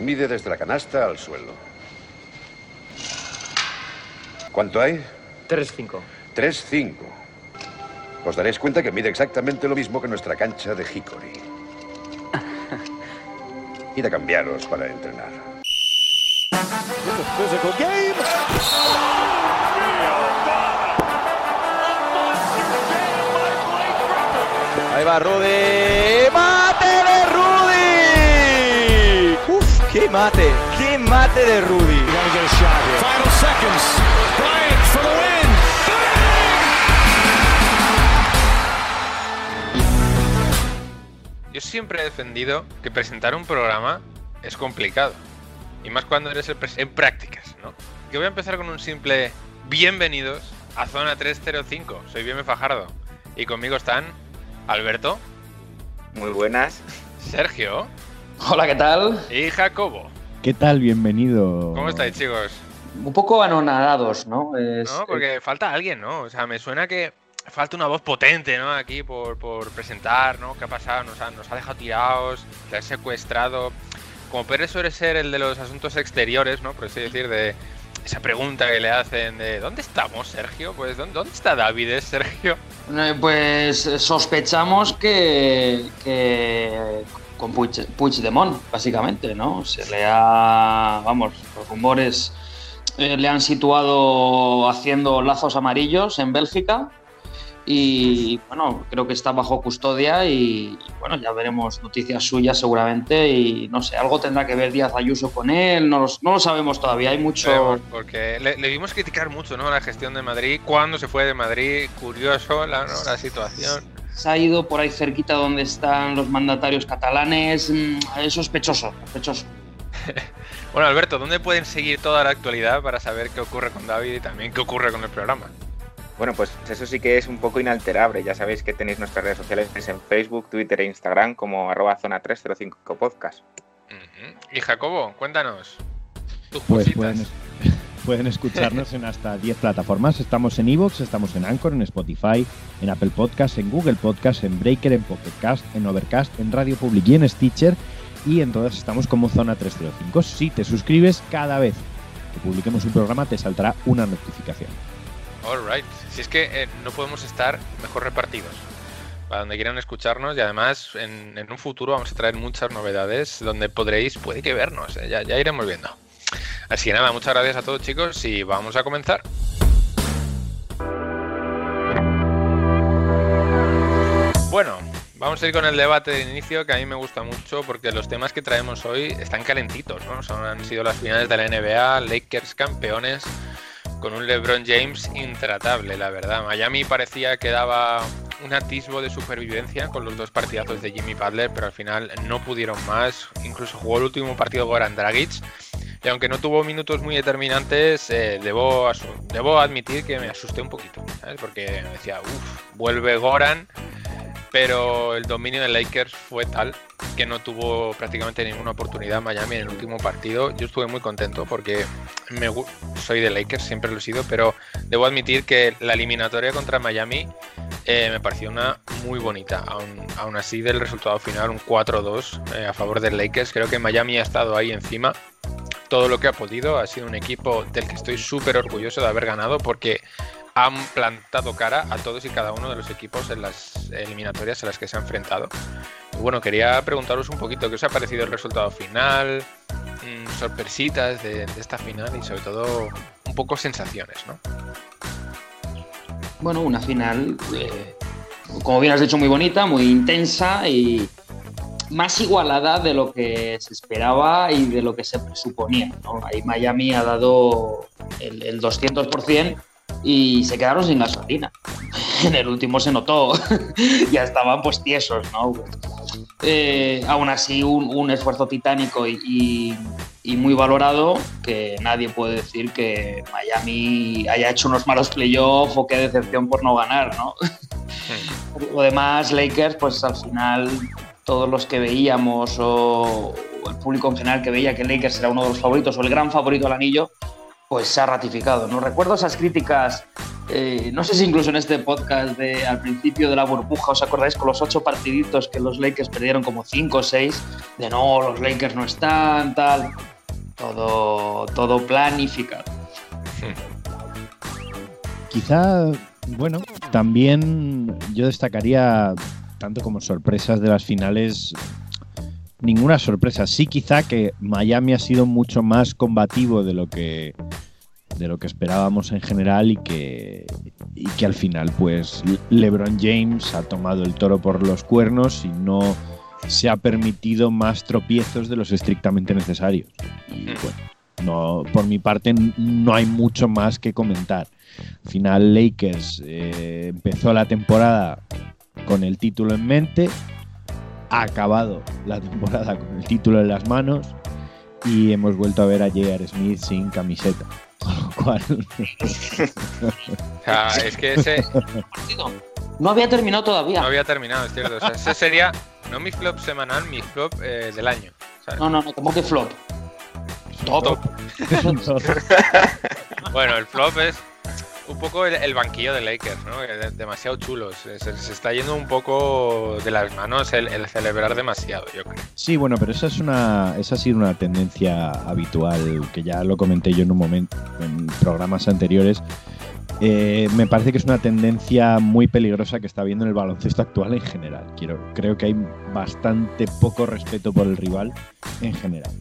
Mide desde la canasta al suelo. ¿Cuánto hay? 3-5. 3-5. Os daréis cuenta que mide exactamente lo mismo que nuestra cancha de Hickory. Id a cambiaros para entrenar. Ahí va Rudy. Mate! ¡Qué mate de Rudy! Final seconds. Bryant for the win. Yo siempre he defendido que presentar un programa es complicado. Y más cuando eres el en prácticas, ¿no? Que voy a empezar con un simple bienvenidos a Zona 305. Soy Bienve Fajardo. Y conmigo están Alberto, Muy buenas. Sergio Hola, ¿qué tal? y Jacobo. ¿Qué tal? Bienvenido. ¿Cómo estáis, chicos? Un poco anonadados, ¿no? Es- No, porque falta alguien, ¿no? O sea, me suena que falta una voz potente, ¿no? Aquí por, por presentar, ¿no? ¿Qué ha pasado? Nos ha, nos ha dejado tirados, le ha secuestrado. Como Pérez suele ser el de los asuntos exteriores, ¿no? Por así decir, de esa pregunta que le hacen de ¿dónde estamos, Sergio? Pues ¿dónde, dónde está David, Sergio? Eh, Pues eh, sospechamos que, que con Puig, Puigdemont, básicamente, ¿no? Se le ha, vamos, los rumores eh, le han situado haciendo lazos amarillos en Bélgica y, bueno, creo que está bajo custodia y, bueno, ya veremos noticias suyas seguramente y, no sé, algo tendrá que ver Díaz Ayuso con él, no, los- no lo sabemos todavía, hay mucho... Porque le, le vimos criticar mucho, ¿no? La gestión de Madrid, cuando se fue de Madrid, curioso la, ¿no? la situación. Se ha ido por ahí cerquita donde están los mandatarios catalanes. mm, Es sospechoso, sospechoso. Bueno, Alberto, ¿dónde pueden seguir toda la actualidad para saber qué ocurre con David y también qué ocurre con el programa? Bueno, pues eso sí que es un poco inalterable. Ya sabéis que tenéis nuestras redes sociales en Facebook, Twitter e Instagram como arroba zona 305 podcast. Ujú. Y Jacobo, cuéntanos. Tus Pues cositas. pueden escucharnos en hasta 10 plataformas. Estamos en Evox, estamos en Anchor, en Spotify, en Apple Podcast, en Google Podcast, en Breaker, en Pocket Cast, en Overcast, en Radio Public y en Stitcher. Y en todas estamos como Zona 305. Si te suscribes, cada vez que publiquemos un programa te saltará una notificación. Alright. Si es que eh, no podemos estar mejor repartidos. Para donde quieran escucharnos y además en, un futuro vamos a traer muchas novedades donde podréis, puede que vernos, eh, ya iremos viendo. Así que nada, muchas gracias a todos chicos y vamos a comenzar. Bueno, vamos a ir con el debate de inicio que a mí me gusta mucho porque los temas que traemos hoy están calentitos, ¿no? Son, han sido las finales de la NBA, Lakers campeones, con un LeBron James intratable, la verdad. Miami parecía que daba un atisbo de supervivencia con los dos partidazos de Jimmy Butler, pero al final no pudieron más. Incluso jugó el último partido Goran Dragic. Y aunque no tuvo minutos muy determinantes, eh, debo, debo admitir que me asusté un poquito. Porque decía, uff, vuelve Goran, pero el dominio de Lakers fue tal que no tuvo prácticamente ninguna oportunidad Miami en el último partido. Yo estuve muy contento porque me soy de Lakers, siempre lo he sido, pero debo admitir que la eliminatoria contra Miami eh, me pareció una muy bonita. Aún, aún así, del resultado final, un 4-2 eh, a favor del Lakers. Creo que Miami ha estado ahí encima todo lo que ha podido. Ha sido un equipo del que estoy súper orgulloso de haber ganado porque han plantado cara a todos y cada uno de los equipos en las eliminatorias a las que se ha enfrentado. Y bueno, quería preguntaros un poquito qué os ha parecido el resultado final, mm, sorpresitas de, esta final y sobre todo un poco sensaciones, ¿no? Bueno, una final, eh, como bien has dicho, muy bonita, muy intensa y más igualada de lo que se esperaba y de lo que se presuponía. ¿no? Ahí Miami ha dado el, el 200% y se quedaron sin gasolina. En el último se notó, ya estaban pues tiesos, ¿no? Eh, aún así, un, un esfuerzo titánico y, y- y muy valorado, que nadie puede decir que Miami haya hecho unos malos playoffs o qué decepción por no ganar, ¿no? Lo demás, Lakers, pues al final todos los que veíamos o el público en general que veía que Lakers era uno de los favoritos o el gran favorito al anillo, pues se ha ratificado. No recuerdo esas críticas eh, no sé si incluso en este podcast de al principio de la burbuja, ¿os acordáis con los ocho partiditos que los Lakers perdieron como cinco o seis? De no, los Lakers no están, tal. Todo, todo planificado. Quizá, bueno, también yo destacaría, tanto como sorpresas de las finales, ninguna sorpresa. Sí, quizá que Miami ha sido mucho más combativo de lo que de lo que esperábamos en general y que, y que al final pues LeBron James ha tomado el toro por los cuernos y no se ha permitido más tropiezos de los estrictamente necesarios. Y bueno, no, por mi parte no hay mucho más que comentar. Al final Lakers eh, empezó la temporada con el título en mente, ha acabado la temporada con el título en las manos y hemos vuelto a ver a J.R. Smith sin camiseta. Con lo cual. O sea, es que ese No había terminado todavía. no había terminado, es cierto. O sea, ese sería no mi flop semanal, mi flop eh, del año. ¿sabes? No, no, no, como que flop. Top. Bueno, el flop es un poco el, el banquillo de Lakers, ¿no? De- Demasiado chulos. Se, se está yendo un poco de las manos el, el celebrar demasiado, yo creo. Sí, bueno, pero esa es una, esa ha sido una tendencia habitual que ya lo comenté yo en un momento en programas anteriores. Eh, me parece que es una tendencia muy peligrosa que está habiendo en el baloncesto actual en general. Quiero, creo que hay bastante poco respeto por el rival en general.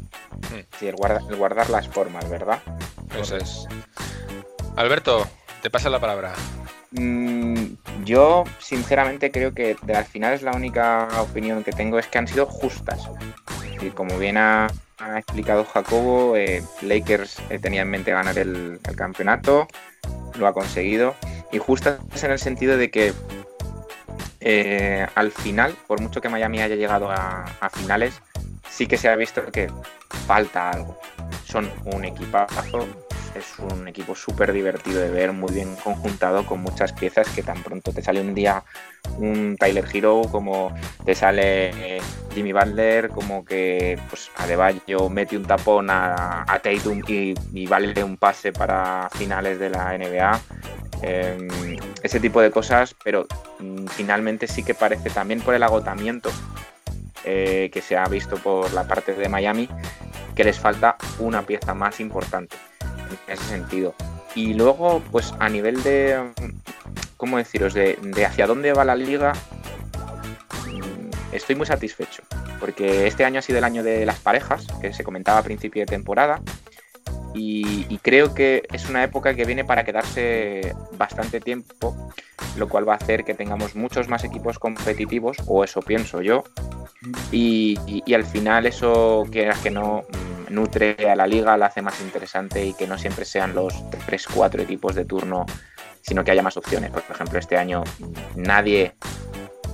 Sí, el, guarda- el guardar las formas, ¿verdad? Eso es. Alberto, te pasa la palabra. Mm, yo, sinceramente, creo que de las finales la única opinión que tengo es que han sido justas. Y como bien ha, explicado Jacobo, eh, Lakers eh, tenía en mente ganar el, el campeonato, lo ha conseguido. Y justas en el sentido de que eh, al final, por mucho que Miami haya llegado a, a finales, sí que se ha visto que falta algo. Son un equipazo, es un equipo súper divertido de ver, muy bien conjuntado, con muchas piezas que tan pronto te sale un día un Tyler Hero, como te sale eh, Jimmy Butler, como que pues Adebayo mete un tapón a, a Tatum y, y vale un pase para finales de la NBA. Eh, ese tipo de cosas, pero mm, finalmente sí que parece también por el agotamiento eh, que se ha visto por la parte de Miami que les falta una pieza más importante en ese sentido. Y luego, pues a nivel de, ¿cómo deciros?, de, de hacia dónde va la liga, mm, estoy muy satisfecho, porque este año ha sido el año de las parejas, que se comentaba a principio de temporada, y, creo que es una época que viene para quedarse bastante tiempo, lo cual va a hacer que tengamos muchos más equipos competitivos, o eso pienso yo, y, al final eso, quieras que no, mm, nutre a la liga, la hace más interesante y que no siempre sean los 3-4 equipos de turno, sino que haya más opciones. Por ejemplo, este año nadie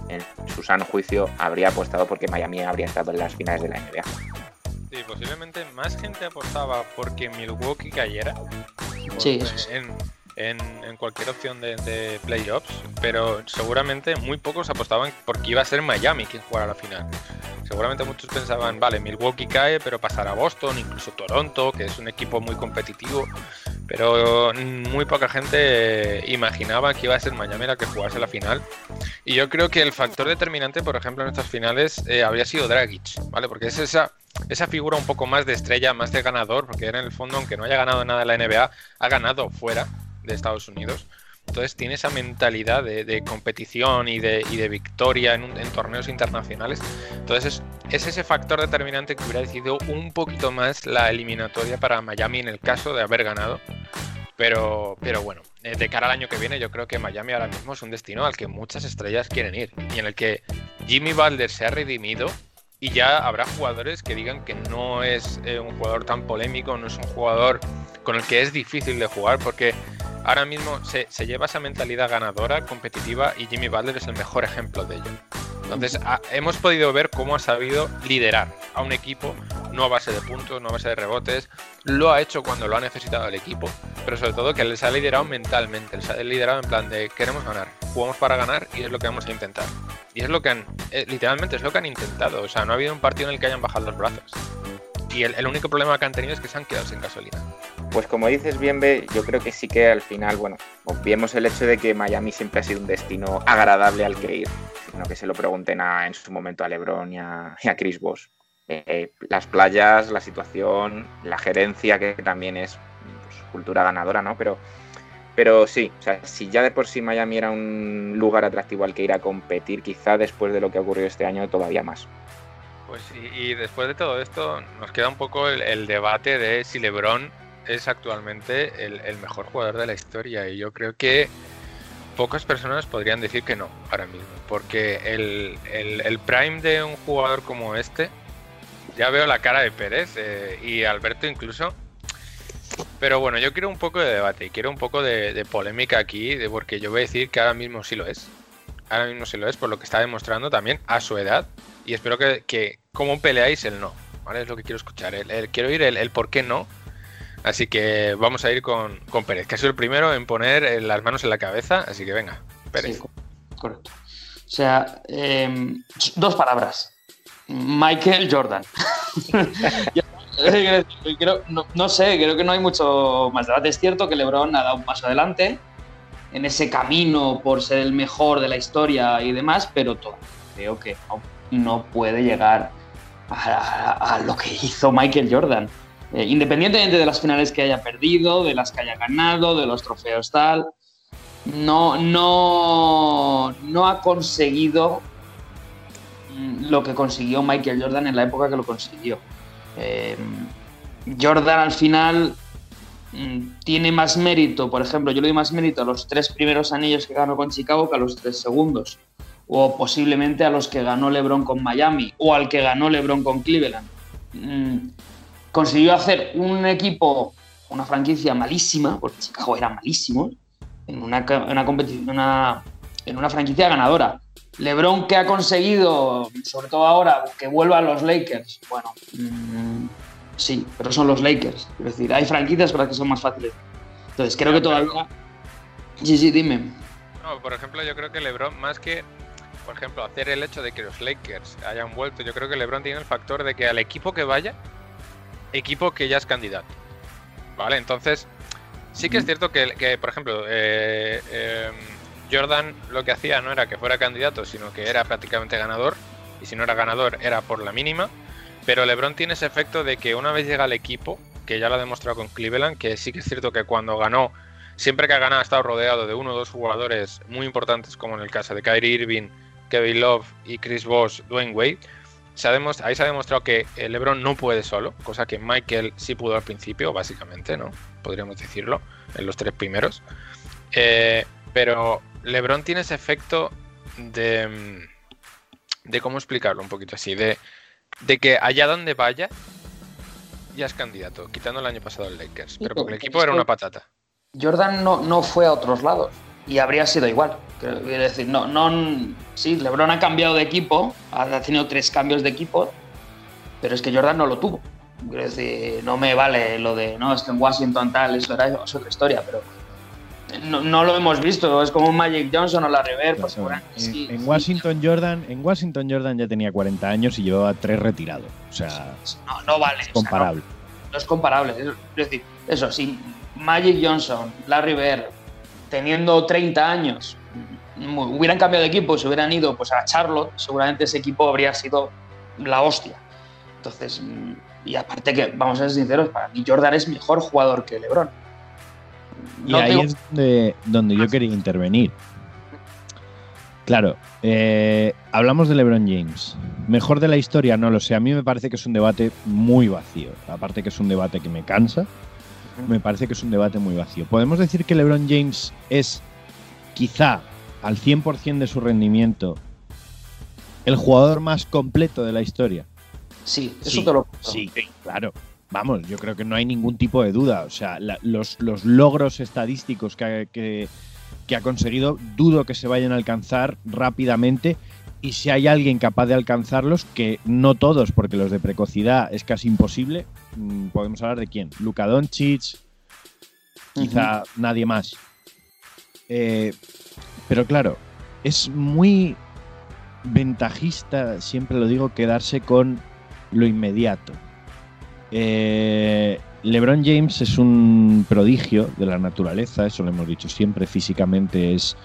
en su sano juicio habría apostado porque Miami habría estado en las finales de la NBA. Sí, posiblemente más gente apostaba porque Milwaukee cayera. Sí, en, en- cualquier opción de, de playoffs, pero seguramente muy pocos apostaban porque iba a ser Miami quien jugara la final. Seguramente muchos pensaban, vale, Milwaukee cae, pero pasará Boston, incluso Toronto, que es un equipo muy competitivo, pero muy poca gente imaginaba que iba a ser Miami la que jugase la final. Y yo creo que el factor determinante, por ejemplo, en estas finales eh, habría sido Dragic, ¿vale? Porque es esa, esa figura un poco más de estrella, más de ganador, porque en el fondo, aunque no haya ganado nada en la NBA, ha ganado fuera de Estados Unidos. Entonces tiene esa mentalidad de, competición y de, y de victoria en, torneos internacionales. Entonces es, es ese factor determinante que hubiera decidido un poquito más la eliminatoria para Miami en el caso de haber ganado. Pero, pero bueno, eh, de cara al año que viene yo creo que Miami ahora mismo es un destino al que muchas estrellas quieren ir y en el que Jimmy Butler se ha redimido y ya habrá jugadores que digan que no es eh, un jugador tan polémico, no es un jugador con el que es difícil de jugar porque ahora mismo se, se lleva esa mentalidad ganadora, competitiva y Jimmy Butler es el mejor ejemplo de ello. Entonces ha- hemos podido ver cómo ha sabido liderar a un equipo, no a base de puntos, no a base de rebotes, lo ha hecho cuando lo ha necesitado el equipo, pero sobre todo que les ha liderado mentalmente, les ha liderado en plan de queremos ganar, jugamos para ganar y es lo que vamos a intentar. Y es lo que han, eh, literalmente es lo que han intentado, o sea, no ha habido un partido en el que hayan bajado los brazos. Y el, el único problema que han tenido es que se han quedado sin gasolina. Pues como dices bien, B, yo creo que sí que al final, bueno, obviemos el hecho de que Miami siempre ha sido un destino agradable al que ir, sino que se lo pregunten a, en su momento a LeBron y a, Chris Bosh. Eh, las playas, la situación, la gerencia, que también es pues, cultura ganadora, ¿no? Pero, pero sí, o sea, si ya de por sí Miami era un lugar atractivo al que ir a competir, quizá después de lo que ha ocurrido este año todavía más. Pues y, después de todo esto, nos queda un poco el debate de si LeBron es actualmente el, mejor jugador de la historia. Y yo creo que pocas personas podrían decir que no ahora mismo. Porque el, el, prime de un jugador como este, ya veo la cara de Pérez eh, y Alberto incluso. Pero bueno, yo quiero un poco de debate y quiero un poco de, polémica aquí, de porque yo voy a decir que ahora mismo sí lo es. Ahora mismo sí lo es, por lo que está demostrando también a su edad. Y espero que, que cómo peleáis el no. ¿vale? Es lo que quiero escuchar. El, quiero oír el por qué no Así que vamos a ir con, con, Pérez, que ha sido el primero en poner eh, las manos en la cabeza. Así que venga, Pérez. Correcto. O sea, eh, dos palabras. Michael Jordan. creo, no, sé, creo que no hay mucho más debate. Es cierto que LeBron ha dado un paso adelante en ese camino por ser el mejor de la historia y demás, pero todavía creo que no, puede llegar a lo que hizo Michael Jordan. Eh, independientemente de las finales que haya perdido, de las que haya ganado, de los trofeos tal, no, no, no ha conseguido lo que consiguió Michael Jordan en la época que lo consiguió. Eh, Jordan al final mm, tiene más mérito, por ejemplo, yo le doy más mérito a los tres primeros anillos que ganó con Chicago que a los tres segundos, o posiblemente a los que ganó LeBron con Miami, o al que ganó LeBron con Cleveland. Mm, consiguió hacer un equipo, una franquicia malísima, porque Chicago era malísimo, en una, una competición, una, en una franquicia ganadora. LeBron que ha conseguido, sobre todo ahora, que vuelva a los Lakers. Bueno, mmm, sí, pero son los Lakers. Es decir, hay franquicias con las que son más fáciles. Entonces, creo que todavía. Sí, sí, dime. Por ejemplo, yo creo que LeBron, más que, por ejemplo, hacer el hecho de que los Lakers hayan vuelto, yo creo que LeBron tiene el factor de que al equipo que vaya, equipo que ya es candidato. ¿Vale? Entonces, sí que es cierto que, que por ejemplo, eh, eh, Jordan lo que hacía no era que fuera candidato, sino que era prácticamente ganador. Y si no era ganador, era por la mínima. Pero LeBron tiene ese efecto de que una vez llega al equipo, que ya lo ha demostrado con Cleveland, que sí que es cierto que cuando ganó, siempre que ha ganado ha estado rodeado de uno o dos jugadores muy importantes, como en el caso de Kyrie Irving, Kevin Love y Chris Bosh, Dwayne Wade se ha ahí se ha demostrado que LeBron no puede solo, cosa que Michael sí pudo al principio, básicamente, ¿no? Podríamos decirlo, en los tres primeros. Eh, pero LeBron tiene ese efecto de. de cómo explicarlo un poquito así, de, de que allá donde vaya, ya es candidato, quitando el año pasado el Lakers. Pero porque el equipo era una patata. Jordan no, no fue a otros lados y habría sido igual. Quiero decir, no, no, sí, LeBron ha cambiado de equipo, ha tenido tres cambios de equipo, pero es que Jordan no lo tuvo. Quiero decir, no me vale lo de, no, es que en Washington tal, eso era es otra historia, pero no, no, lo hemos visto. Es como un Magic Johnson o la River. Pues, en, sí, en, Washington Jordan, en Washington Jordan ya tenía 40 años y llevaba tres retirados. O sea, no, no vale. Es comparable. O sea, no, no, es comparable. Es decir, eso, si Magic Johnson, Larry Bird, teniendo 30 años, hubieran cambiado de equipo, se hubieran ido pues, a Charlotte, seguramente ese equipo habría sido la hostia. Entonces, y aparte que, vamos a ser sinceros, para mí Jordan es mejor jugador que LeBron. No y ahí tengo... es donde, donde, yo quería intervenir. Claro, eh, hablamos de LeBron James. Mejor de la historia, no lo sé. A mí me parece que es un debate muy vacío. Aparte que es un debate que me cansa me parece que es un debate muy vacío. ¿Podemos decir que LeBron James es quizá al 100% de su rendimiento el jugador más completo de la historia? Sí, eso sí, te lo Sí, claro. Vamos, yo creo que no hay ningún tipo de duda. O sea, la, los, los, logros estadísticos que, que, que ha conseguido, dudo que se vayan a alcanzar rápidamente y si hay alguien capaz de alcanzarlos, que no todos, porque los de precocidad es casi imposible, mmm, podemos hablar de quién. Luka Doncic, quizá uh -huh. nadie más. Eh, pero claro, es muy ventajista, siempre lo digo, quedarse con lo inmediato. Eh, LeBron James es un prodigio de la naturaleza, eso lo hemos dicho siempre, físicamente es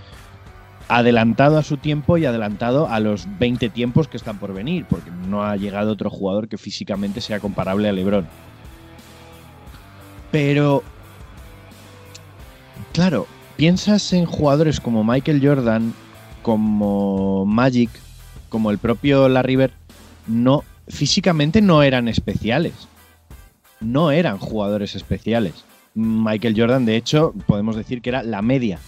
adelantado a su tiempo y adelantado a los 20 tiempos que están por venir, porque no ha llegado otro jugador que físicamente sea comparable a LeBron. Pero, claro, piensas en jugadores como Michael Jordan, como Magic, como el propio Larry Bird, no, físicamente no eran especiales. No eran jugadores especiales. Michael Jordan, de hecho, podemos decir que era la media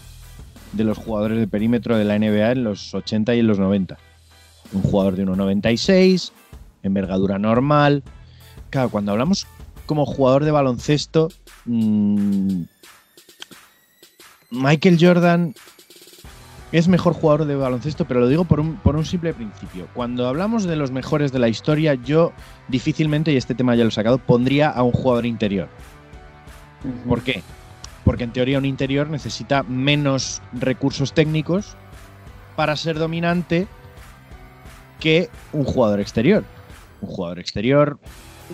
de los jugadores de perímetro de la NBA en los 80 y en los 90. Un jugador de 1,96, envergadura normal. Claro, cuando hablamos como jugador de baloncesto, mmm, Michael Jordan es mejor jugador de baloncesto, pero lo digo por un, por un, simple principio. Cuando hablamos de los mejores de la historia, yo difícilmente, y este tema ya lo he sacado, pondría a un jugador interior. ¿Por qué? Porque en teoría un interior necesita menos recursos técnicos para ser dominante que un jugador exterior. Un jugador exterior.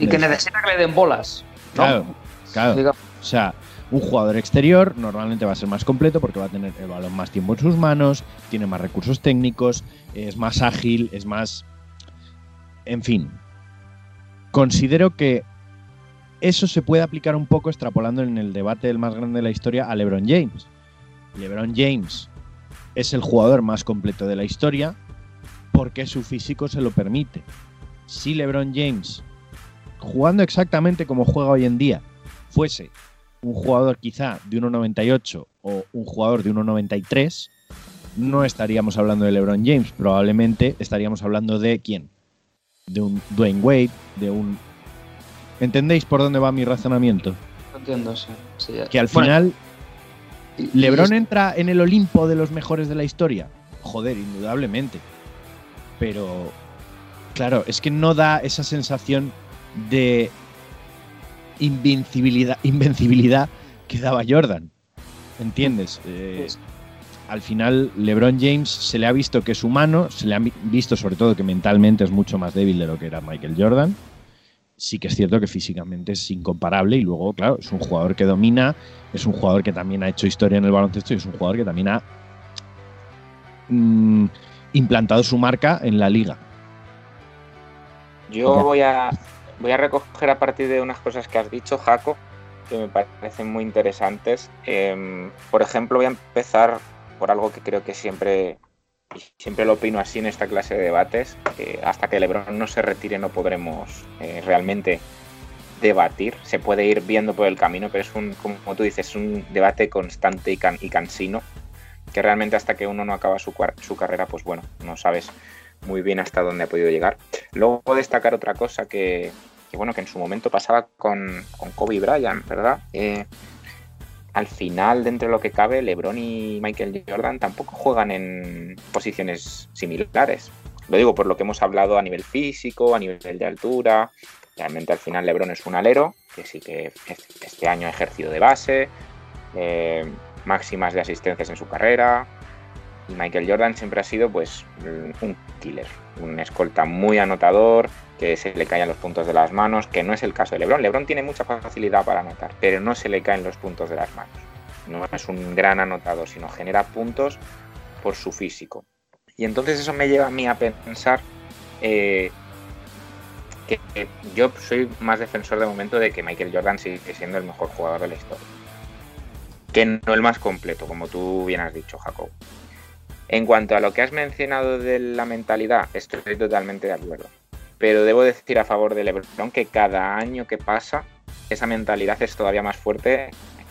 Y que necesita que le den bolas. ¿no? Claro, claro. O sea, un jugador exterior normalmente va a ser más completo porque va a tener el balón más tiempo en sus manos, tiene más recursos técnicos, es más ágil, es más... En fin, considero que eso se puede aplicar un poco extrapolando en el debate del más grande de la historia a LeBron James. LeBron James es el jugador más completo de la historia porque su físico se lo permite. Si LeBron James, jugando exactamente como juega hoy en día, fuese un jugador quizá de 1,98 o un jugador de 1,93, no estaríamos hablando de LeBron James, probablemente estaríamos hablando de quién? De un Dwayne Wade, de un... ¿Entendéis por dónde va mi razonamiento? Entiendo, sí. sí que al bueno, final y, LeBron y entra en el Olimpo de los mejores de la historia. Joder, indudablemente. Pero, claro, es que no da esa sensación de invencibilidad, invencibilidad que daba Jordan. ¿Entiendes? Eh, al final, LeBron James se le ha visto que es humano, se le ha visto sobre todo que mentalmente es mucho más débil de lo que era Michael Jordan. Sí que es cierto que físicamente es incomparable y luego, claro, es un jugador que domina, es un jugador que también ha hecho historia en el baloncesto y es un jugador que también ha mmm, implantado su marca en la liga. Yo voy a, voy a recoger a partir de unas cosas que has dicho, Jaco, que me parecen muy interesantes. Eh, por ejemplo, voy a empezar por algo que creo que siempre, siempre lo opino así en esta clase de debates. Eh, hasta que LeBron no se retire no podremos eh, realmente debatir. Se puede ir viendo por el camino, pero es un, como tú dices, un debate constante y, can, y cansino. Que realmente hasta que uno no acaba su, su carrera, pues bueno, no sabes muy bien hasta dónde ha podido llegar. Luego destacar otra cosa que, que bueno, que en su momento pasaba con, con Kobe Bryant, ¿verdad? Eh, al final, dentro de lo que cabe, LeBron y Michael Jordan tampoco juegan en posiciones similares. Lo digo por lo que hemos hablado a nivel físico, a nivel de altura. Realmente al final LeBron es un alero, que sí que este año ha ejercido de base, eh, máximas de asistencias en su carrera, Michael Jordan siempre ha sido pues un killer, un escolta muy anotador, que se le caen los puntos de las manos, que no es el caso de LeBron. LeBron tiene mucha facilidad para anotar, pero no se le caen los puntos de las manos. No es un gran anotador, sino genera puntos por su físico. Y entonces eso me lleva a mí a pensar eh, que, yo soy más defensor de momento de que Michael Jordan sigue siendo el mejor jugador de la historia. Que no el más completo, como tú bien has dicho, Jacob. En cuanto a lo que has mencionado de la mentalidad, estoy totalmente de acuerdo. Pero debo decir a favor de LeBron que cada año que pasa, esa mentalidad es todavía más fuerte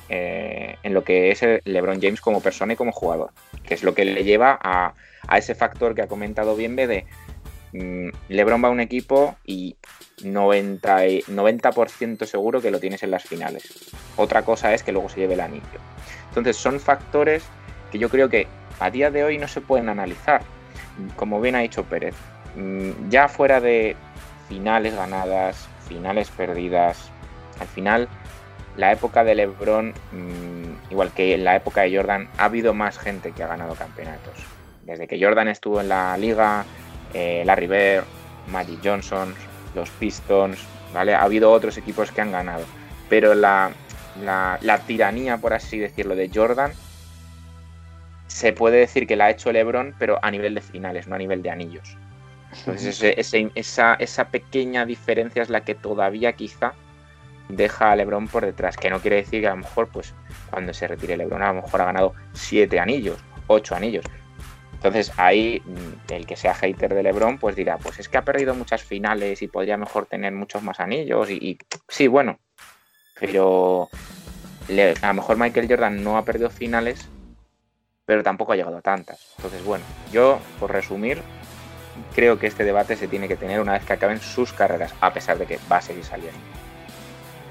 eh, en lo que es LeBron James como persona y como jugador, que es lo que le lleva a, a ese factor que ha comentado bien de mmm, LeBron va a un equipo y 90, 90% seguro que lo tienes en las finales. Otra cosa es que luego se lleve el anillo. Entonces son factores que yo creo que a día de hoy no se pueden analizar. Como bien ha dicho Pérez, ya fuera de finales ganadas, finales perdidas, al final la época de LeBron, igual que en la época de Jordan, ha habido más gente que ha ganado campeonatos. Desde que Jordan estuvo en la liga, eh, Larry Magic Johnson, los Pistons, ¿vale? Ha habido otros equipos que han ganado. pero la, la tiranía, por así decirlo, de Jordan se puede decir que la ha hecho LeBron, pero a nivel de finales, no a nivel de anillos. Entonces ese- ese- esa, esa pequeña diferencia es la que todavía quizá deja a LeBron por detrás, que no quiere decir que a lo mejor pues cuando se retire LeBron a lo mejor ha ganado siete anillos, ocho anillos. Entonces ahí mm, el que sea hater de LeBron pues dirá, pues es que ha perdido muchas finales y podría mejor tener muchos más anillos y, y sí, bueno, pero le- a lo mejor Michael Jordan no ha perdido finales, pero tampoco ha llegado a tantas. Entonces, bueno, yo, por resumir, creo que este debate se tiene que tener una vez que acaben sus carreras, a pesar de que va a seguir saliendo.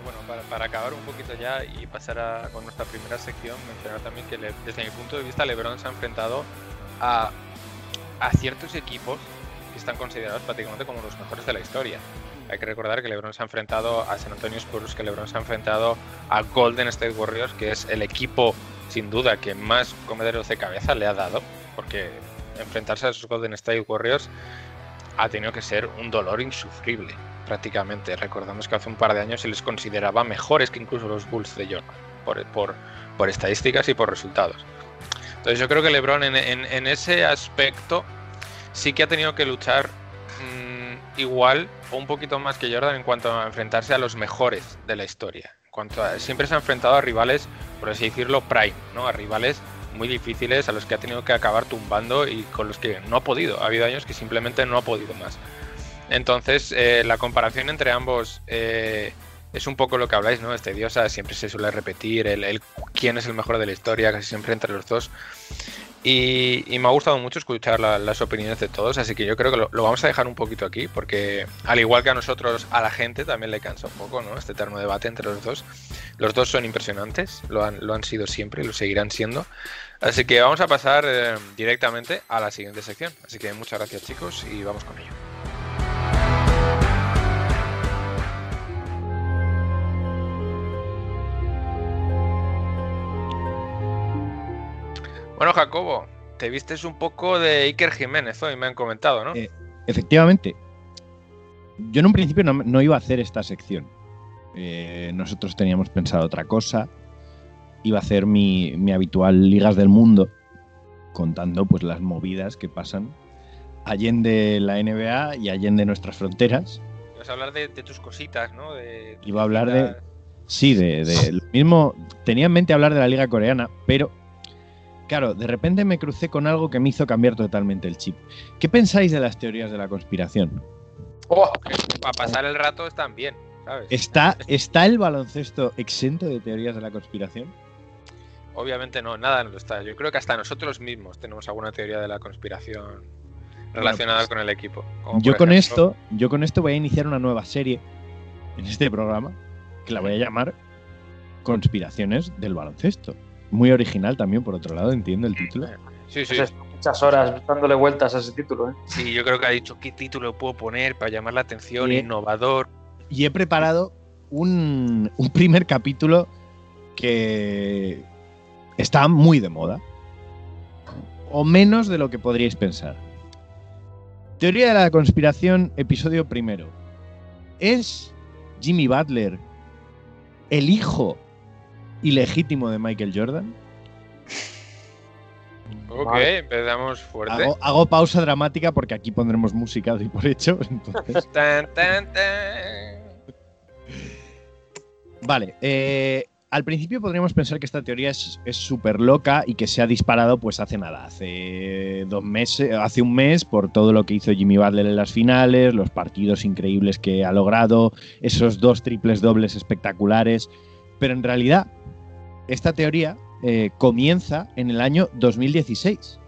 Bueno, para, acabar un poquito ya y pasar con nuestra primera sección, mencionar también que desde mi punto de vista LeBron se ha enfrentado a, a ciertos equipos que están considerados prácticamente como los mejores de la historia. Hay que recordar que LeBron se ha enfrentado a San Antonio Spurs, que LeBron se ha enfrentado a Golden State Warriors, que es el equipo sin duda que más comederos de cabeza le ha dado, porque enfrentarse a esos Golden State Warriors ha tenido que ser un dolor insufrible prácticamente. Recordamos que hace un par de años se les consideraba mejores que incluso los Bulls de Jordan, por, por, por estadísticas y por resultados. Entonces yo creo que LeBron en, en- en ese aspecto sí que ha tenido que luchar mm, igual o un poquito más que Jordan en cuanto a enfrentarse a los mejores de la historia. Siempre se ha enfrentado a rivales, por así decirlo, prime, ¿no? A rivales muy difíciles a los que ha tenido que acabar tumbando y con los que no ha podido. Ha habido años que simplemente no ha podido más. Entonces, eh, la comparación entre ambos eh, es un poco lo que habláis, ¿no? Es tediosa, siempre se suele repetir el quién es el mejor de la historia, casi siempre entre los dos. Y, me ha gustado mucho escuchar la- las opiniones de todos, así que yo creo que lo, lo vamos a dejar un poquito aquí, porque al igual que a nosotros, a la gente también le cansa un poco, ¿no? Este eterno debate entre los dos. Los dos son impresionantes, lo han, lo han sido siempre y lo seguirán siendo. Así que vamos a pasar eh, directamente a la siguiente sección. Así que muchas gracias chicos y vamos con ello. Bueno, Jacobo, te vistes un poco de Iker Jiménez hoy, me han comentado, ¿no? Eh, Efectivamente. Yo en un principio no, no iba a hacer esta sección. Eh, nosotros teníamos pensado otra cosa. Iba a hacer mi, mi habitual Ligas del Mundo, contando pues las movidas que pasan allende la NBA y allende nuestras fronteras. Vas a hablar de, de tus cositas, ¿no? De, Iba a hablar de-. Sí, de, de lo mismo. Tenía en mente hablar de la Liga Coreana, pero claro, de repente me crucé con algo que me hizo cambiar totalmente el chip. ¿Qué pensáis de las teorías de la conspiración? Oh, para pasar el rato están bien, ¿sabes? ¿Está, ¿Está el baloncesto exento de teorías de la conspiración? Obviamente no, nada no lo está. Yo creo que hasta nosotros mismos tenemos alguna teoría de la conspiración relacionada pues, con el equipo. Yo con ejemplo- esto, yo con esto voy a iniciar una nueva serie en este programa que la voy a llamar Conspiraciones del baloncesto. Muy original también, por otro lado, entiendo el título. Sí, sí. Muchas horas dándole vueltas a ese título. ¿eh? Sí, yo creo que ha dicho qué título puedo poner para llamar la atención, Y- innovador. Y he preparado un, un primer capítulo que está muy de moda. O menos de lo que podríais pensar. Teoría de la conspiración, episodio primero. ¿Es Jimmy Butler el hijo ilegítimo de Michael Jordan? Ok, Vale. empezamos fuerte. Hago, hago pausa dramática porque aquí pondremos música doy por hecho. Entonces, Tan, tan, tan. Vale, eh, al principio podríamos pensar que esta teoría es es súper loca y que se ha disparado pues hace nada, hace dos meses, hace un mes por todo lo que hizo Jimmy Butler en las finales, los partidos increíbles que ha logrado, esos dos triples dobles espectaculares, pero en realidad esta teoría eh, comienza en el año 2016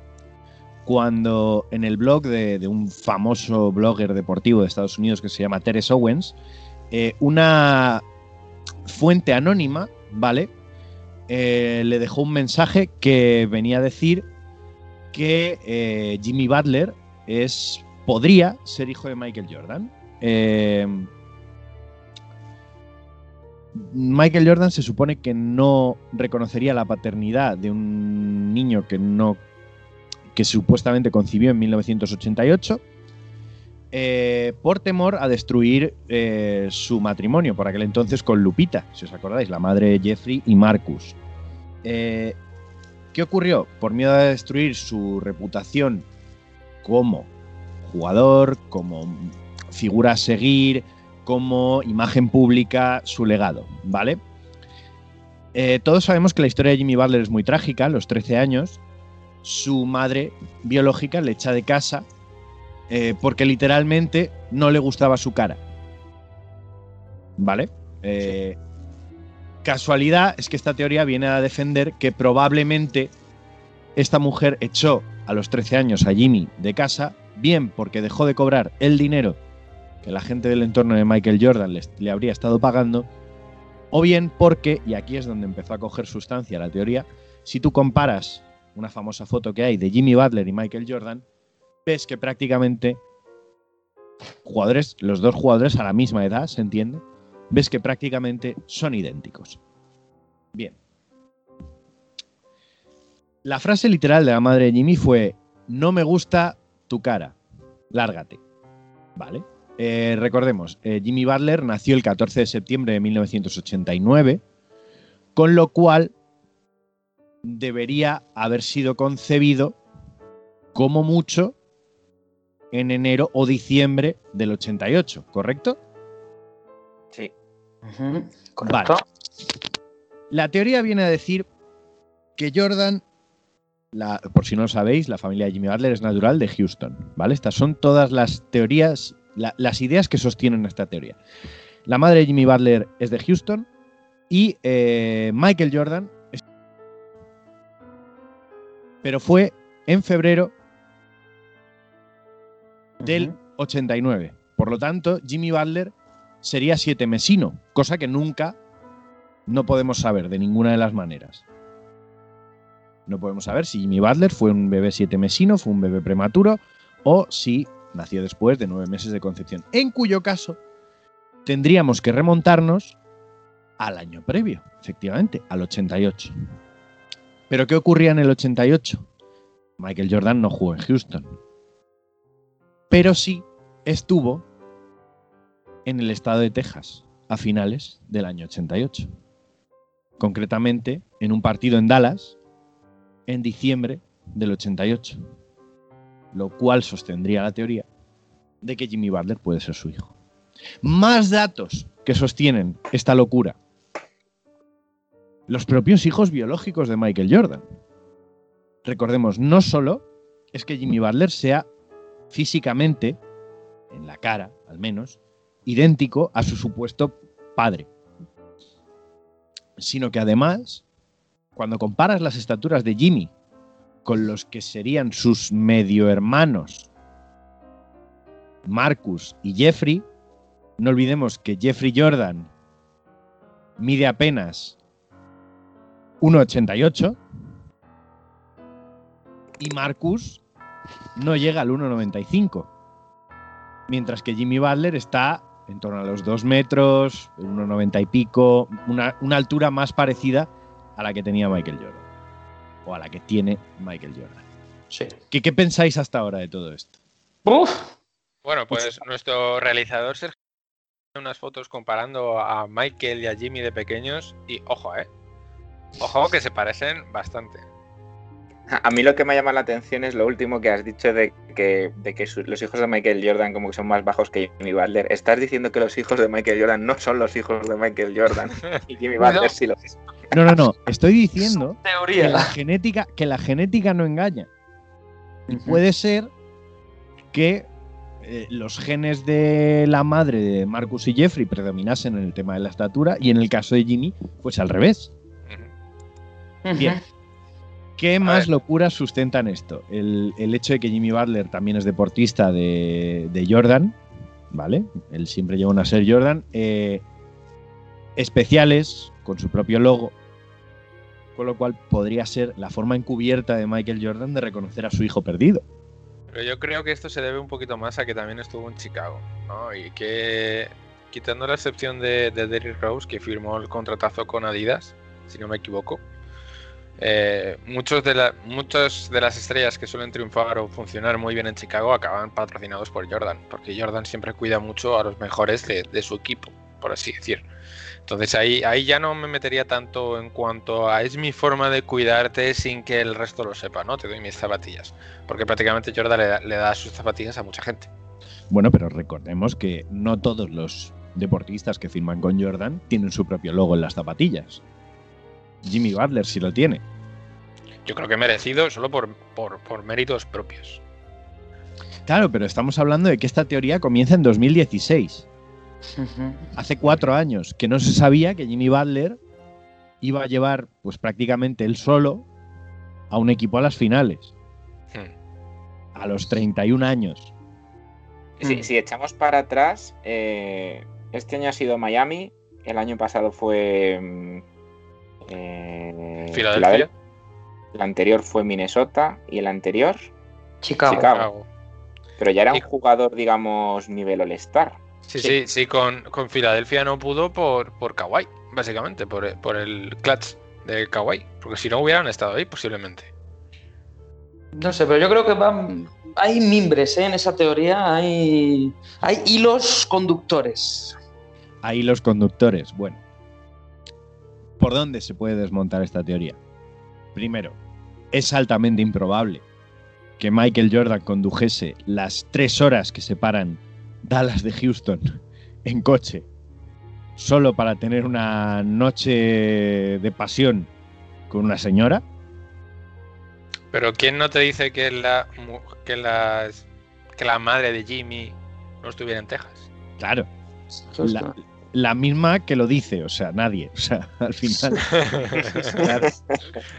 cuando en el blog de, un famoso blogger deportivo de Estados Unidos que se llama Terence Owens, eh, una fuente anónima, ¿vale? Eh, le dejó un mensaje que venía a decir que Jimmy Butler es, podría ser hijo de Michael Jordan. Michael Jordan se supone que no reconocería la paternidad de un niño que no que supuestamente concibió en 1988 eh, por temor a destruir eh, su matrimonio, por aquel entonces con Lupita, si os acordáis, la madre de Jeffrey y Marcus. Eh, ¿Qué ocurrió? Por miedo a destruir su reputación como jugador, como figura a seguir, como imagen pública, su legado, ¿vale? Eh, todos sabemos que la historia de Jimmy Butler es muy trágica, a los 13 años, su madre biológica le echa de casa eh, porque literalmente no le gustaba su cara. ¿Vale? Eh, Casualidad es que esta teoría viene a defender que probablemente esta mujer echó a los 13 años a Jimmy de casa, bien porque dejó de cobrar el dinero que la gente del entorno de Michael Jordan le habría estado pagando, o bien porque, y aquí es donde empezó a coger sustancia la teoría, si tú comparas una famosa foto que hay de Jimmy Butler y Michael Jordan, ves que prácticamente jugadores, los dos jugadores a la misma edad, ¿se entiende? Ves que prácticamente son idénticos. Bien. La frase literal de la madre de Jimmy fue: No me gusta tu cara, lárgate. ¿Vale? Eh, recordemos, eh, Jimmy Butler nació el 14 de septiembre de 1989, con lo cual debería haber sido concebido como mucho en enero o diciembre del 88, ¿correcto? Sí. Correcto. La teoría viene a decir que Jordan, la- por si no lo sabéis, la familia de Jimmy Butler es natural de Houston, ¿vale? Estas son todas las teorías, la- las ideas que sostienen esta teoría. La madre de Jimmy Butler es de Houston y eh, Michael Jordan es- Pero fue en febrero del Ujú. 89. Por lo tanto, Jimmy Butler sería siete mesino, cosa que nunca no podemos saber de ninguna de las maneras. No podemos saber si Jimmy Butler fue un bebé siete mesino, fue un bebé prematuro, o si nació después de nueve meses de concepción. En cuyo caso, tendríamos que remontarnos al año previo, efectivamente, al 88. Pero ¿qué ocurría en el 88? Michael Jordan no jugó en Houston. Pero sí estuvo en el estado de Texas a finales del año 88. Concretamente en un partido en Dallas en diciembre del 88. Lo cual sostendría la teoría de que Jimmy Butler puede ser su hijo. Más datos que sostienen esta locura. Los propios hijos biológicos de Michael Jordan. Recordemos, no solo es que Jimmy Butler sea físicamente, en la cara al menos, idéntico a su supuesto padre, sino que además, cuando comparas las estaturas de Jimmy con los que serían sus medio hermanos, Marcus y Jeffrey, no olvidemos que Jeffrey Jordan mide apenas 1,88 y Marcus no llega al 1,95. Mientras que Jimmy Butler está en torno a los 2 metros, 1,90 y pico, una, una altura más parecida a la que tenía Michael Jordan. O a la que tiene Michael Jordan. Sí. ¿Qué, qué pensáis hasta ahora de todo esto? Uf, Bueno, pues nuestro realizador Sergio unas fotos comparando a Michael y a Jimmy de pequeños y ojo, eh. Ojo que se parecen bastante. A mí lo que me llama la atención es lo último que has dicho de que, de que su- los hijos de Michael Jordan como que son más bajos que Jimmy Butler. Estás diciendo que los hijos de Michael Jordan no son los hijos de Michael Jordan y Jimmy No. Butler sí lo es. No, no, no. Estoy diciendo que teoría. la genética, que la genética no engaña. Y puede ser que eh, los genes de la madre de Marcus y Jeffrey predominasen en el tema de la estatura y en el caso de Jimmy, pues al revés. Bien. ¿Qué A más ver. locuras sustentan esto? El, el hecho de que Jimmy Butler también es deportista de, de Jordan, ¿vale? Él siempre lleva una ser Jordan. eh, especiales, con su propio logo. Con lo cual podría ser la forma encubierta de Michael Jordan de reconocer a su hijo perdido. Pero yo creo que esto se debe un poquito más a que también estuvo en Chicago, ¿no? Y que, quitando la excepción de, de Derrick Rose, que firmó el contratazo con Adidas, si no me equivoco, eh, muchos de la, muchas de las estrellas que suelen triunfar o funcionar muy bien en Chicago acaban patrocinados por Jordan, porque Jordan siempre cuida mucho a los mejores de, de su equipo, por así decir. Entonces ahí, ahí ya no me metería tanto en cuanto a es mi forma de cuidarte sin que el resto lo sepa, ¿no? Te doy mis zapatillas. Porque prácticamente Jordan le da, le da sus zapatillas a mucha gente. Bueno, pero recordemos que no todos los deportistas que firman con Jordan tienen su propio logo en las zapatillas. Jimmy Butler sí lo tiene. Yo creo que merecido solo por, por, por méritos propios. Claro, pero estamos hablando de que esta teoría comienza en 2016. Hace cuatro años que no se sabía que Jimmy Butler iba a llevar, pues prácticamente él solo, a un equipo a las finales. Hmm. A los 31 años. Si, Mm. si echamos para atrás, eh, este año ha sido Miami, el año pasado fue mm, eh, Filadelfia. El anterior fue Minnesota y el anterior, Chicago. Chicago. Pero ya era un jugador, digamos, nivel All-Star. Sí, sí, sí, con, con Filadelfia no pudo por, por Kawhi, básicamente, por, por el clutch de Kawhi. Porque si no hubieran estado ahí, posiblemente. No sé, pero yo creo que van, hay mimbres ¿eh? en esa teoría, hay, hay hilos conductores. Ahí los conductores. Bueno, ¿por dónde se puede desmontar esta teoría? Primero, es altamente improbable que Michael Jordan condujese las tres horas que separan Dallas de Houston en coche solo para tener una noche de pasión con una señora. Pero ¿quién no te dice que la, que las, que la madre de Jimmy no estuviera en Texas? Claro, la, la misma que lo dice, o sea, nadie. O sea, al final.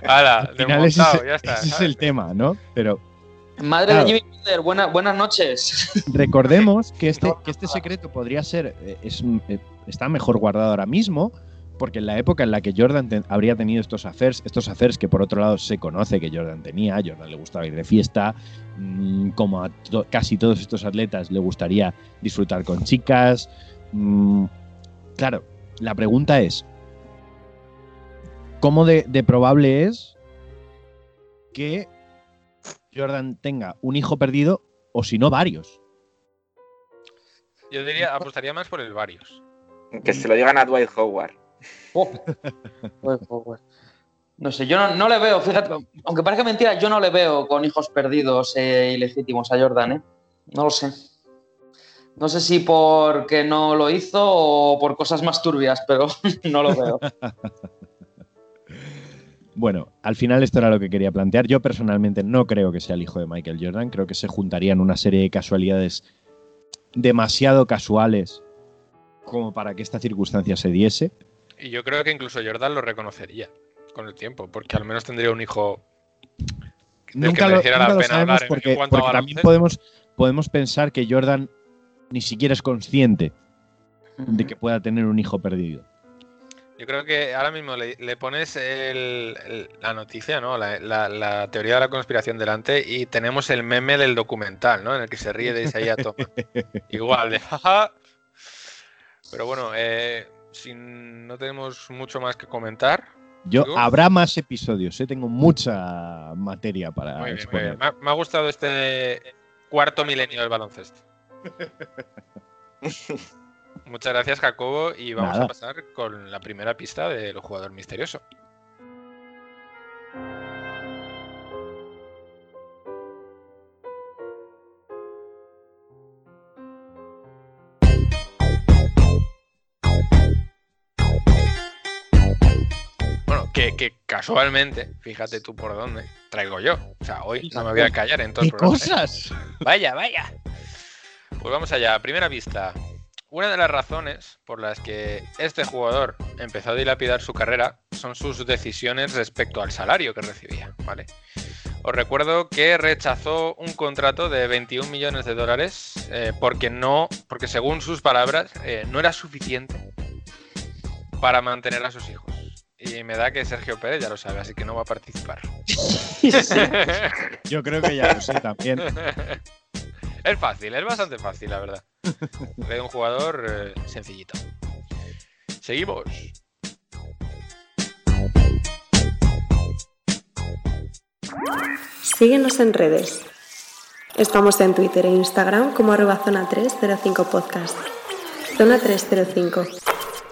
¡Hala! al final ese, ya está. ese es el tema, ¿no? Pero Madre Claro. de Jimmy Butler, buena- buenas noches. Recordemos que este, No, que este secreto podría ser, eh, es, eh, está mejor guardado ahora mismo, porque en la época en la que Jordan habría tenido estos affairs, estos affairs que por otro lado se conoce que Jordan tenía, a Jordan le gustaba ir de fiesta, mm, como a to- casi todos estos atletas le gustaría disfrutar con chicas. mm, claro, la pregunta es, ¿cómo de, de probable es que Jordan tenga un hijo perdido o si no varios? Yo diría, apostaría más por el varios. Que se lo digan a Dwight Howard. Oh. Pues, pues. No sé, yo no, no le veo, fíjate, aunque parezca mentira, yo no le veo con hijos perdidos e ilegítimos a Jordan, ¿eh? No lo sé. No sé si porque no lo hizo o por cosas más turbias, pero no lo veo. Bueno, al final esto era lo que quería plantear. Yo personalmente no creo que sea el hijo de Michael Jordan. Creo que se juntarían una serie de casualidades demasiado casuales como para que esta circunstancia se diese. Y yo creo que incluso Jordan lo reconocería con el tiempo, porque al menos tendría un hijo del Nunca que lo, mereciera nunca la lo pena sabemos hablar porque, porque también podemos, podemos pensar que Jordan ni siquiera es consciente de que pueda tener un hijo perdido. Yo creo que ahora mismo le, le pones el- el- la noticia, ¿no? La, la- la teoría de la conspiración delante y tenemos el meme del documental, ¿no? En el que se ríe de Isaiah Thomas. Igual, de jaja. Pero bueno, eh, si no tenemos mucho más que comentar. Yo, habrá más episodios, ¿eh? tengo mucha materia para Muy bien, muy exponer. bien. Me, ha, me ha gustado este cuarto milenio del baloncesto. Muchas gracias, Jacobo, y vamos Nada. a pasar con la primera pista del jugador misterioso. Bueno, que, que casualmente, fíjate tú por dónde, traigo yo. O sea, hoy no me voy a callar en todo el ¡Qué programa. ¿eh? cosas! Vaya, vaya. Pues vamos allá. Primera pista. Una de las razones por las que este jugador empezó a dilapidar su carrera son sus decisiones respecto al salario que recibía, ¿vale? Os recuerdo que rechazó un contrato de 21 millones de dólares eh, porque no, porque según sus palabras eh, no era suficiente para mantener a sus hijos. Y me da que Sergio Pérez ya lo sabe, así que no va a participar. Yo creo que ya lo sé también. Es fácil, es bastante fácil, la verdad. De un jugador eh, sencillito. Seguimos. Síguenos en redes. Estamos en Twitter e Instagram como arroba zona 305 podcast. Zona 305.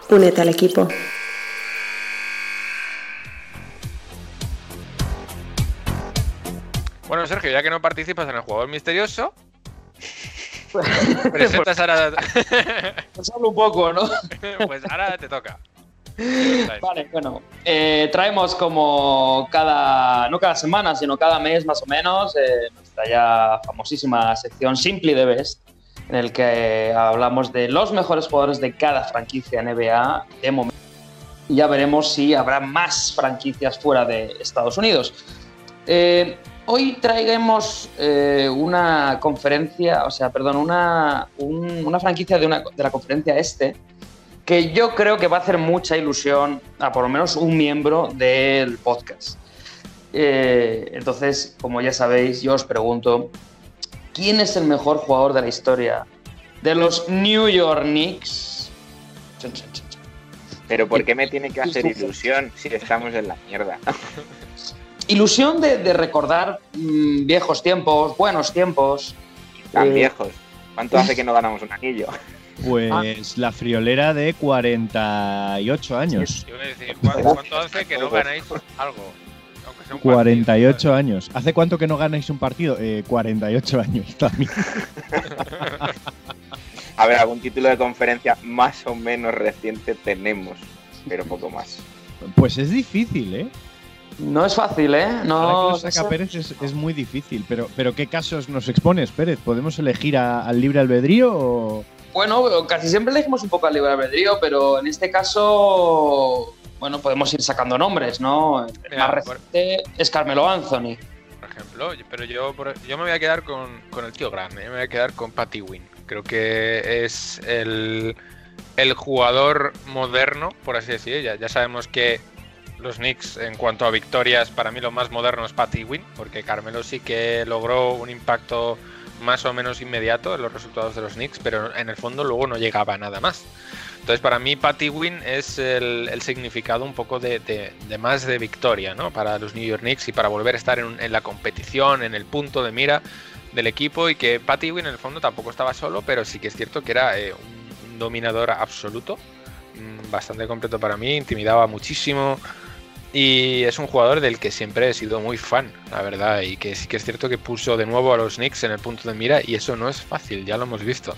Únete al equipo. Bueno, Sergio, ya que no participas en el jugador misterioso, presentas ahora. Pues hablo un poco, ¿no? pues ahora te toca. Vale, bueno, eh, traemos como cada, no cada semana, sino cada mes más o menos, eh, nuestra ya famosísima sección Simply the Best, en el que hablamos de los mejores jugadores de cada franquicia NBA de momento. Y ya veremos si habrá más franquicias fuera de Estados Unidos. Eh, hoy traigamos eh, una conferencia, o sea, perdón, una, un- una franquicia de, una, de la conferencia este, que yo creo que va a hacer mucha ilusión a por lo menos un miembro del podcast. Eh, entonces, como ya sabéis, yo os pregunto, ¿quién es el mejor jugador de la historia de los New York Knicks? Pero ¿por qué me tiene que hacer ilusión si estamos en la mierda? Ilusión de, de recordar mm, viejos tiempos, buenos tiempos. Tan Eh, viejos. ¿Cuánto hace que no ganamos un anillo? Pues la friolera de 48 años. Yo voy a decir, ¿cuánto, cuánto hace que no ganáis algo? Aunque sea un 48 partido, años. ¿Hace cuánto que no ganáis un partido? Eh, 48 años también. A ver, algún título de conferencia más o menos reciente tenemos, pero poco más. Pues es difícil, ¿eh? No es fácil, ¿eh? Que No, lo saca Pérez es, es muy difícil. Pero, pero ¿qué casos nos expones, Pérez? ¿Podemos elegir a- al libre albedrío o...? Bueno, casi siempre elegimos un poco al libre albedrío, pero en este caso, bueno, podemos ir sacando nombres, ¿no? El Mira, más por- reciente es Carmelo Anthony. por ejemplo. Pero yo, yo me voy a quedar con, con el tío grande, me voy a quedar con Patty Win. Creo que es el, el jugador moderno, por así decir. Ya, ya sabemos que los Knicks, en cuanto a victorias, para mí lo más moderno es Patty Win, porque Carmelo sí que logró un impacto más o menos inmediato en los resultados de los Knicks, pero en el fondo luego no llegaba nada más. Entonces, para mí, Patty Win es el, significado un poco de, más de victoria, ¿no? Para los New York Knicks y para volver a estar en, la competición, en el punto de mira del equipo. Y que Patty Win, en el fondo, tampoco estaba solo, pero sí que es cierto que era eh, un, un dominador absoluto, mm, bastante completo para mí, intimidaba muchísimo. Y es un jugador del que siempre he sido muy fan, la verdad. Y que sí que es cierto que puso de nuevo a los Knicks en el punto de mira. Y eso no es fácil, ya lo hemos visto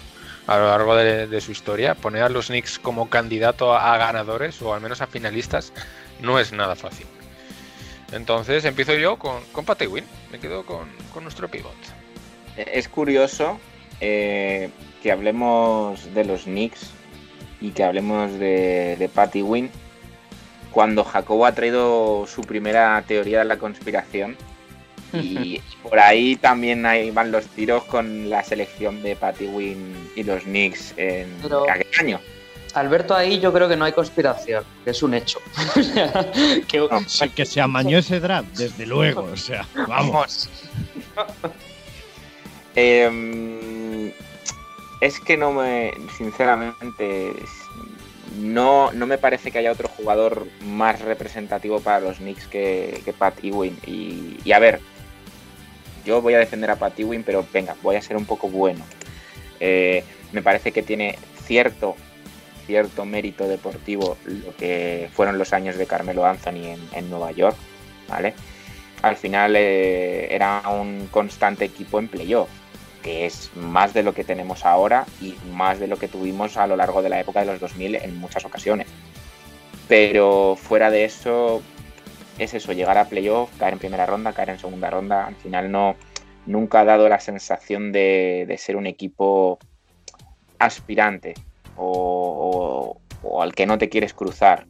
a lo largo de, su historia. Poner a los Knicks como candidato a, ganadores o al menos a finalistas no es nada fácil. Entonces empiezo yo con, con Win. Me quedo con, con nuestro pivot. Es curioso eh, que hablemos de los Knicks y que hablemos de, de Patty Win cuando Jacobo ha traído su primera teoría de la conspiración y por ahí también ahí van los tiros con la selección de Patty Win y los Knicks en Pero- aquel año. Alberto, ahí yo creo que no hay conspiración, que es un hecho. que, No, Sí, que se amañó ese draft, desde luego. O sea, vamos. Eh, es que no me, sinceramente, es- no, no me parece que haya otro jugador más representativo para los Knicks que, Pat Ewing. Y, y a ver, yo voy a defender a Pat Ewing, pero venga, voy a ser un poco bueno. Eh, me parece que tiene cierto, cierto mérito deportivo lo que fueron los años de Carmelo Anthony en, en Nueva York, ¿vale? Al final eh, era un constante equipo en playoff que es más de lo que tenemos ahora y más de lo que tuvimos a lo largo de la época de los 2000 en muchas ocasiones. Pero fuera de eso, es eso, llegar a playoff, caer en primera ronda, caer en segunda ronda, al final no, nunca ha dado la sensación de, ser un equipo aspirante o, al que no te quieres cruzar.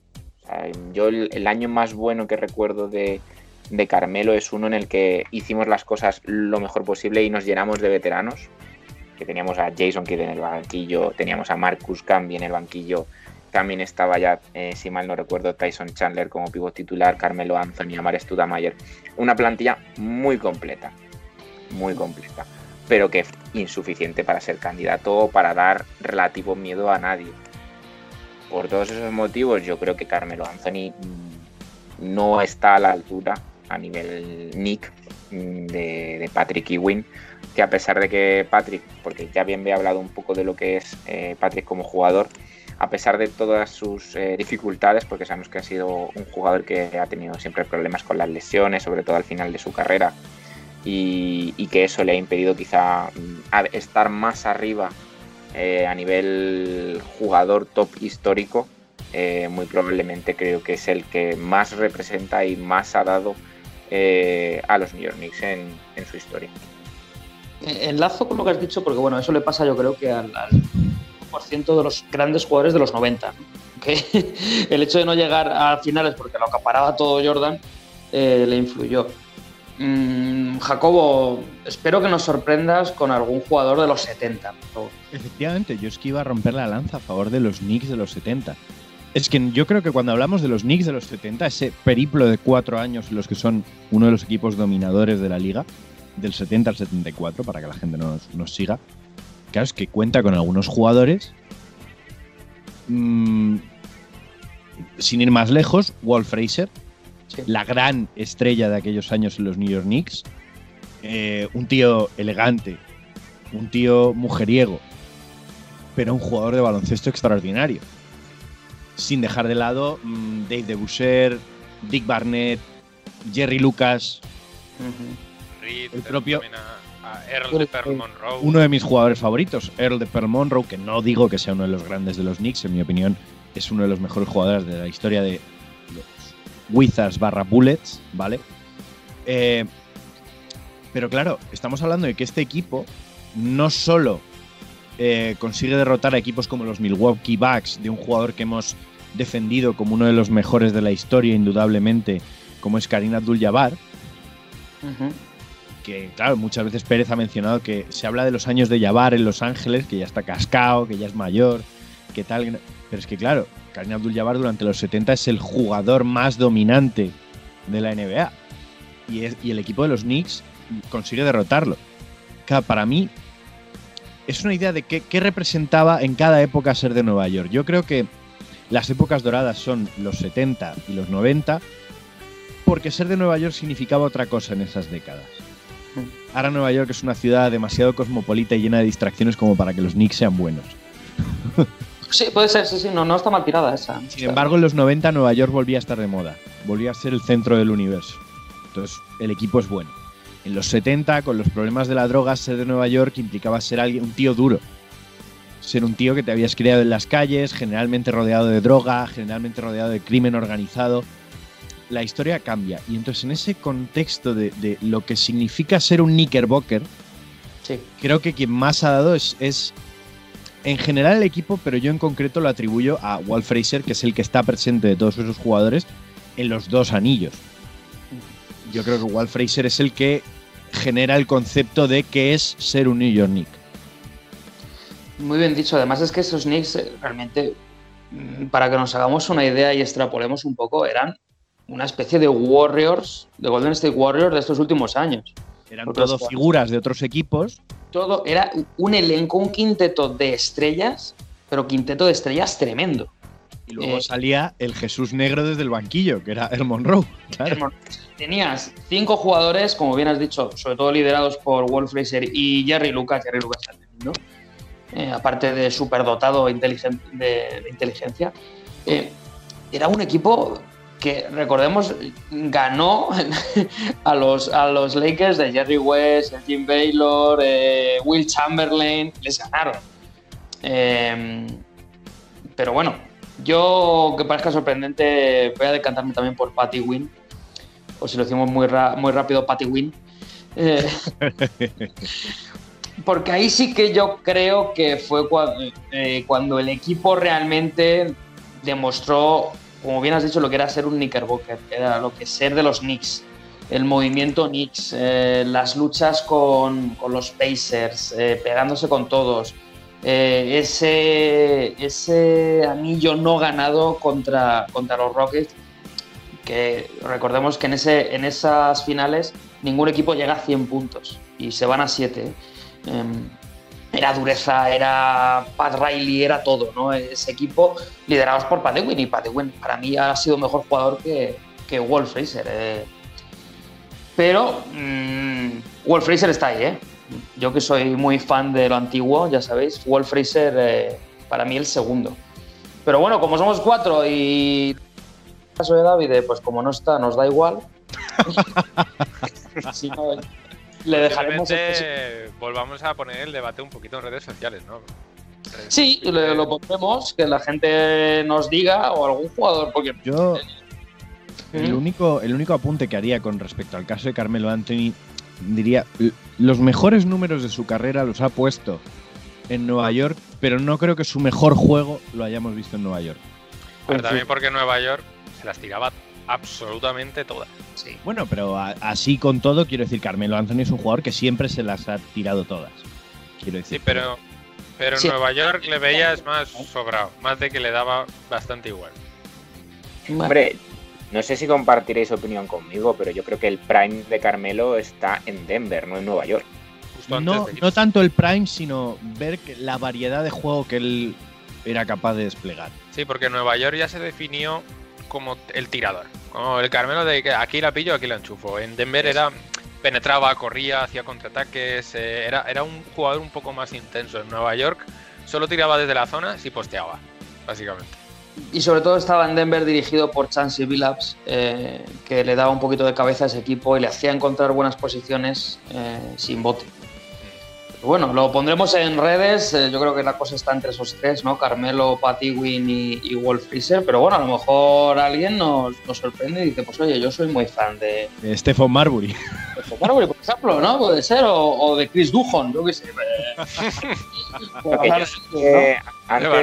Yo el año más bueno que recuerdo de, de Carmelo es uno en el que hicimos las cosas lo mejor posible y nos llenamos de veteranos. Que teníamos a Jason Kidd en el banquillo, teníamos a Marcus Camby en el banquillo, también estaba ya, eh, si mal no recuerdo, Tyson Chandler como pivot titular, Carmelo Anthony, Amar Studamayer. Una plantilla muy completa, muy completa, pero que insuficiente para ser candidato o para dar relativo miedo a nadie. Por todos esos motivos, yo creo que Carmelo Anthony mm, no está a la altura a nivel Nick mm, de, Patrick Ewing, que a pesar de que Patrick, porque ya bien me he hablado un poco de lo que es eh, Patrick como jugador, a pesar de todas sus eh, dificultades, porque sabemos que ha sido un jugador que ha tenido siempre problemas con las lesiones, sobre todo al final de su carrera, y, que eso le ha impedido quizá mm, estar más arriba eh, a nivel jugador top histórico, muy probablemente creo que es el que más representa y más ha dado a los New York Knicks en, su historia. Enlazo con lo que has dicho, porque bueno, eso le pasa yo creo que al de los grandes jugadores de los 90. Que el hecho de no llegar a finales porque lo acaparaba todo Jordan eh, le influyó. Mm, Jacobo, espero que nos sorprendas con algún jugador de los 70. Efectivamente, yo es que iba a romper la lanza a favor de los Knicks de los 70. Es que yo creo que cuando hablamos de los Knicks de los 70, ese periplo de cuatro años en los que son uno de los equipos dominadores de la liga, del 70 al 74, para que la gente nos, nos siga, Claro, es que cuenta con algunos jugadores. Mm, sin ir más lejos, Walt Fraser, la gran estrella de aquellos años en los New York Knicks. Eh, un tío elegante, un tío mujeriego, pero un jugador de baloncesto extraordinario. Sin dejar de lado mm, Dave DeBusser, Dick Barnett, Jerry Lucas, el propio Earl de Pearl Monroe. Uno de mis jugadores favoritos, Earl de Pearl Monroe, que no digo que sea uno de los grandes de los Knicks, en mi opinión, es uno de los mejores jugadores de la historia de los Wizards barra Bullets, ¿vale? Eh, pero claro, estamos hablando de que este equipo no solo eh, consigue derrotar a equipos como los Milwaukee Bucks, de un jugador que hemos defendido como uno de los mejores de la historia, indudablemente, como es Karim Abdul-Jabbar, que, claro, muchas veces Pérez ha mencionado que se habla de los años de Yavar en Los Ángeles, que ya está cascado, que ya es mayor, que tal. Pero es que, claro, Karim Abdul-Jabbar durante los 70 es el jugador más dominante de la NBA. Y, y el equipo de los Knicks consigue derrotarlo. para mí, es una idea de qué, qué representaba en cada época ser de Nueva York. Yo creo que las épocas doradas son los 70 y los 90, porque ser de Nueva York significaba otra cosa en esas décadas. Ahora Nueva York es una ciudad demasiado cosmopolita y llena de distracciones como para que los Knicks sean buenos. Sí, puede ser, sí, sí, no, no está mal tirada esa. Sin embargo, en los 90 Nueva York volvía a estar de moda, volvía a ser el centro del universo. Entonces, el equipo es bueno. En los 70, con los problemas de la droga, ser de Nueva York implicaba ser alguien, un tío duro. Ser un tío que te habías criado en las calles, generalmente rodeado de droga, generalmente rodeado de crimen organizado la historia cambia. Y entonces en ese contexto de, lo que significa ser un Knickerbocker, creo que quien más ha dado es, es, en general el equipo, pero yo en concreto lo atribuyo a Walt Fraser, que es el que está presente de todos esos jugadores en los dos anillos. Yo creo que Walt Fraser es el que genera el concepto de qué es ser un New York Knick. Muy bien dicho. Además es que esos Knicks eh, realmente, mm, para que nos hagamos una idea y extrapolemos un poco, eran una especie de Warriors, de Golden State Warriors de estos últimos años. Eran todo figuras de otros equipos. Todo era un elenco, un quinteto de estrellas, pero quinteto de estrellas tremendo. Y luego eh, salía el Jesús Negro desde el banquillo, que era el Monroe. Tenías cinco jugadores, como bien has dicho, sobre todo liderados por Wolf Fraser y Jerry Lucas. Jerry Lucas tremendo. Eh, aparte de superdotado de, de inteligencia. Eh, era un equipo que recordemos ganó a los, a los Lakers de Jerry West, Jim Baylor, eh, Will Chamberlain, les ganaron. Em, pero bueno, yo que parezca sorprendente, voy a decantarme también por Patty Wynn, o si lo decimos muy, muy rápido, Patty Wynn. Eh, porque ahí sí que yo creo que fue eh, cuando el equipo realmente demostró como bien has dicho, lo que era ser un Knickerbocker, era lo que ser de los Knicks, el movimiento Knicks, eh, las luchas con, los Pacers, eh, pegándose con todos, ese, ese anillo no ganado contra, contra los Rockets, que recordemos que en, esas finales ningún equipo llega a 100 puntos y se van a 7 era dureza, era Pat Riley, era todo, ¿no? Ese equipo liderados por Pat y Pat para mí ha sido mejor jugador que, que Walt Fraser. Eh. Pero mm, Wolf Fraser está ahí, ¿eh? Yo que soy muy fan de lo antiguo, ya sabéis, Wolf Fraser eh, para mí el segundo. Pero bueno, como somos cuatro y caso de David, pues como no está, nos da igual. si no, le dejaremos. Posiblemente volvamos a poner el debate un poquito en redes sociales, ¿no? Sí, le- lo pondremos, que la gente nos diga o algún jugador, porque Yo, el ¿Mm? único, el único apunte que haría con respecto al caso de Carmelo Anthony, diría, los mejores números de su carrera los ha puesto en Nueva York, pero no creo que su mejor juego lo hayamos visto en Nueva York. Pero también porque Nueva York se las tiraba absolutamente todas. sí. Bueno, pero a- así con todo, quiero decir, Carmelo Anthony es un jugador que siempre se las ha tirado todas. Quiero decir, Sí, pero, pero en Sí. Nueva York le veías más sobrado, más de que le daba bastante igual. Hombre, no sé si compartiréis opinión conmigo, pero yo creo que el prime de Carmelo está en Denver, no en Nueva York. No, no tanto el Prime, sino ver la variedad de juego que él era capaz de desplegar. Sí, porque Nueva York ya se definió como el tirador. Como el Carmelo de que aquí la pillo, aquí la enchufo. En Denver era penetraba, corría, hacía contraataques, eh, era, era un jugador un poco más intenso. En Nueva York solo tiraba desde la zona y posteaba, básicamente. Y sobre todo estaba en Denver dirigido por Chansey Billups, eh, que le daba un poquito de cabeza a ese equipo y le hacía encontrar buenas posiciones eh, sin bote. Bueno, lo pondremos en redes. eh, yo creo que la cosa está entre esos tres, ¿no? Carmelo, Patty Wynn y, y Wolf Freezer. Pero bueno, a lo mejor alguien nos, nos sorprende y dice: Pues oye, yo soy muy fan de, Eh, Stephen Marbury. de Marbury, por ejemplo, ¿no? Puede ser, o, o de Chris Duhon, yo qué sé. Yo de-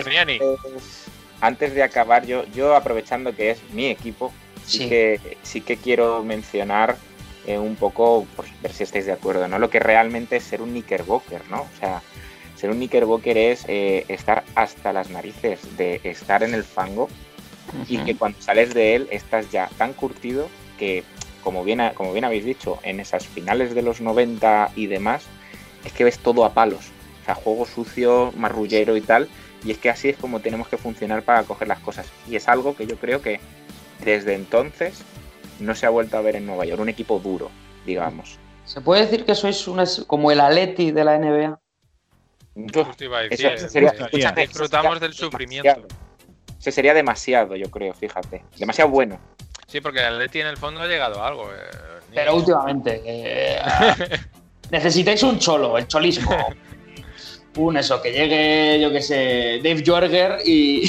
De antes, de acabar, yo, yo aprovechando que es mi equipo, sí, Sí. que, sí que quiero mencionar eh, un poco, pues ver si estáis de acuerdo, ¿no? Lo que realmente es ser un Knickerbocker, ¿no? O sea, ser un Knickerbocker es eh, estar hasta las narices de estar en el fango y que cuando sales de él estás ya tan curtido que, como bien, ha- como bien habéis dicho, en esas finales de los 90 y demás, es que ves todo a palos. O sea, juego sucio, marrullero y tal. Y es que así es como tenemos que funcionar para coger las cosas. Y es algo que yo creo que desde entonces no se ha vuelto a ver en Nueva York. Un equipo duro, digamos. ¿Se puede decir que sois una, como el Atleti de la NBA? Yo- Justo iba a eso decir, sería- eh, eso disfrutamos sería del sufrimiento. demasiado. Ese sería demasiado, yo creo, fíjate. Demasiado bueno. Sí, porque el Atleti en el fondo ha llegado a algo. eh, Pero últimamente. eh, necesitáis un cholo, el cholismo. Un eso, que llegue, yo qué sé, Dave Jorger y.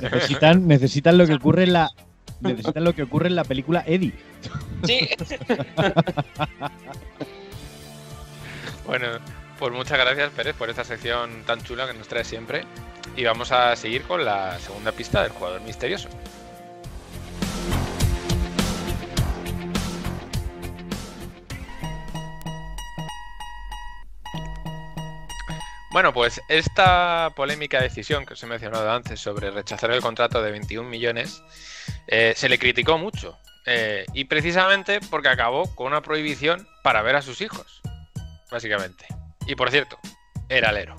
Necesitan, necesitan lo que ocurre en la. Necesitan lo que ocurre en la película Eddie. Sí. Bueno, pues muchas gracias Pérez por esta sección tan chula que nos trae siempre. Y vamos a seguir con la segunda pista del jugador misterioso. Bueno, pues esta polémica decisión que os he mencionado antes sobre rechazar el contrato de 21 millones eh, se le criticó mucho. eh, y precisamente porque acabó con una prohibición para ver a sus hijos, básicamente. Y por cierto, era alero.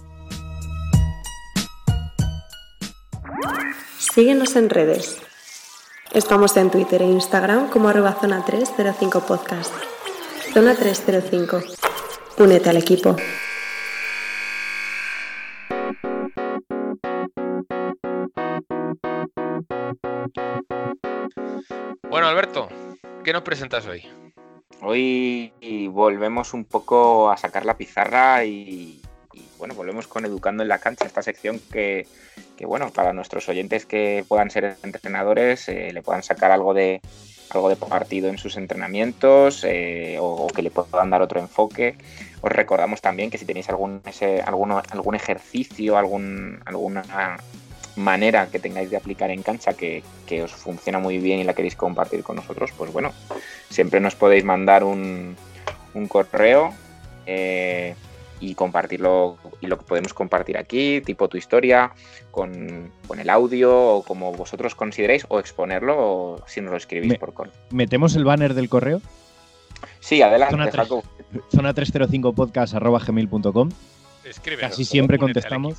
Síguenos en redes. Estamos en Twitter e Instagram como arroba zona 305 podcast. Zona 305. Únete al equipo. Bueno, Alberto, ¿qué nos presentas hoy? Hoy volvemos un poco a sacar la pizarra y, bueno, volvemos con Educando en la Cancha, esta sección que, que, bueno, para nuestros oyentes que puedan ser entrenadores, eh, le puedan sacar algo de algo de partido en sus entrenamientos eh, o, o, que le puedan dar otro enfoque. Os recordamos también que si tenéis algún, ese, alguno, algún ejercicio, algún, alguna manera que tengáis de aplicar en cancha que, que, os funciona muy bien y la queréis compartir con nosotros, pues bueno, siempre nos podéis mandar un, un correo eh, y compartirlo y lo que podemos compartir aquí, tipo tu historia, con, con, el audio o como vosotros consideréis, o exponerlo o si nos lo escribís Me, por correo. ¿Metemos el banner del correo? Sí, adelante, zona, 3, zona 305 podcast arroba gmail.com. Casi siempre contestamos.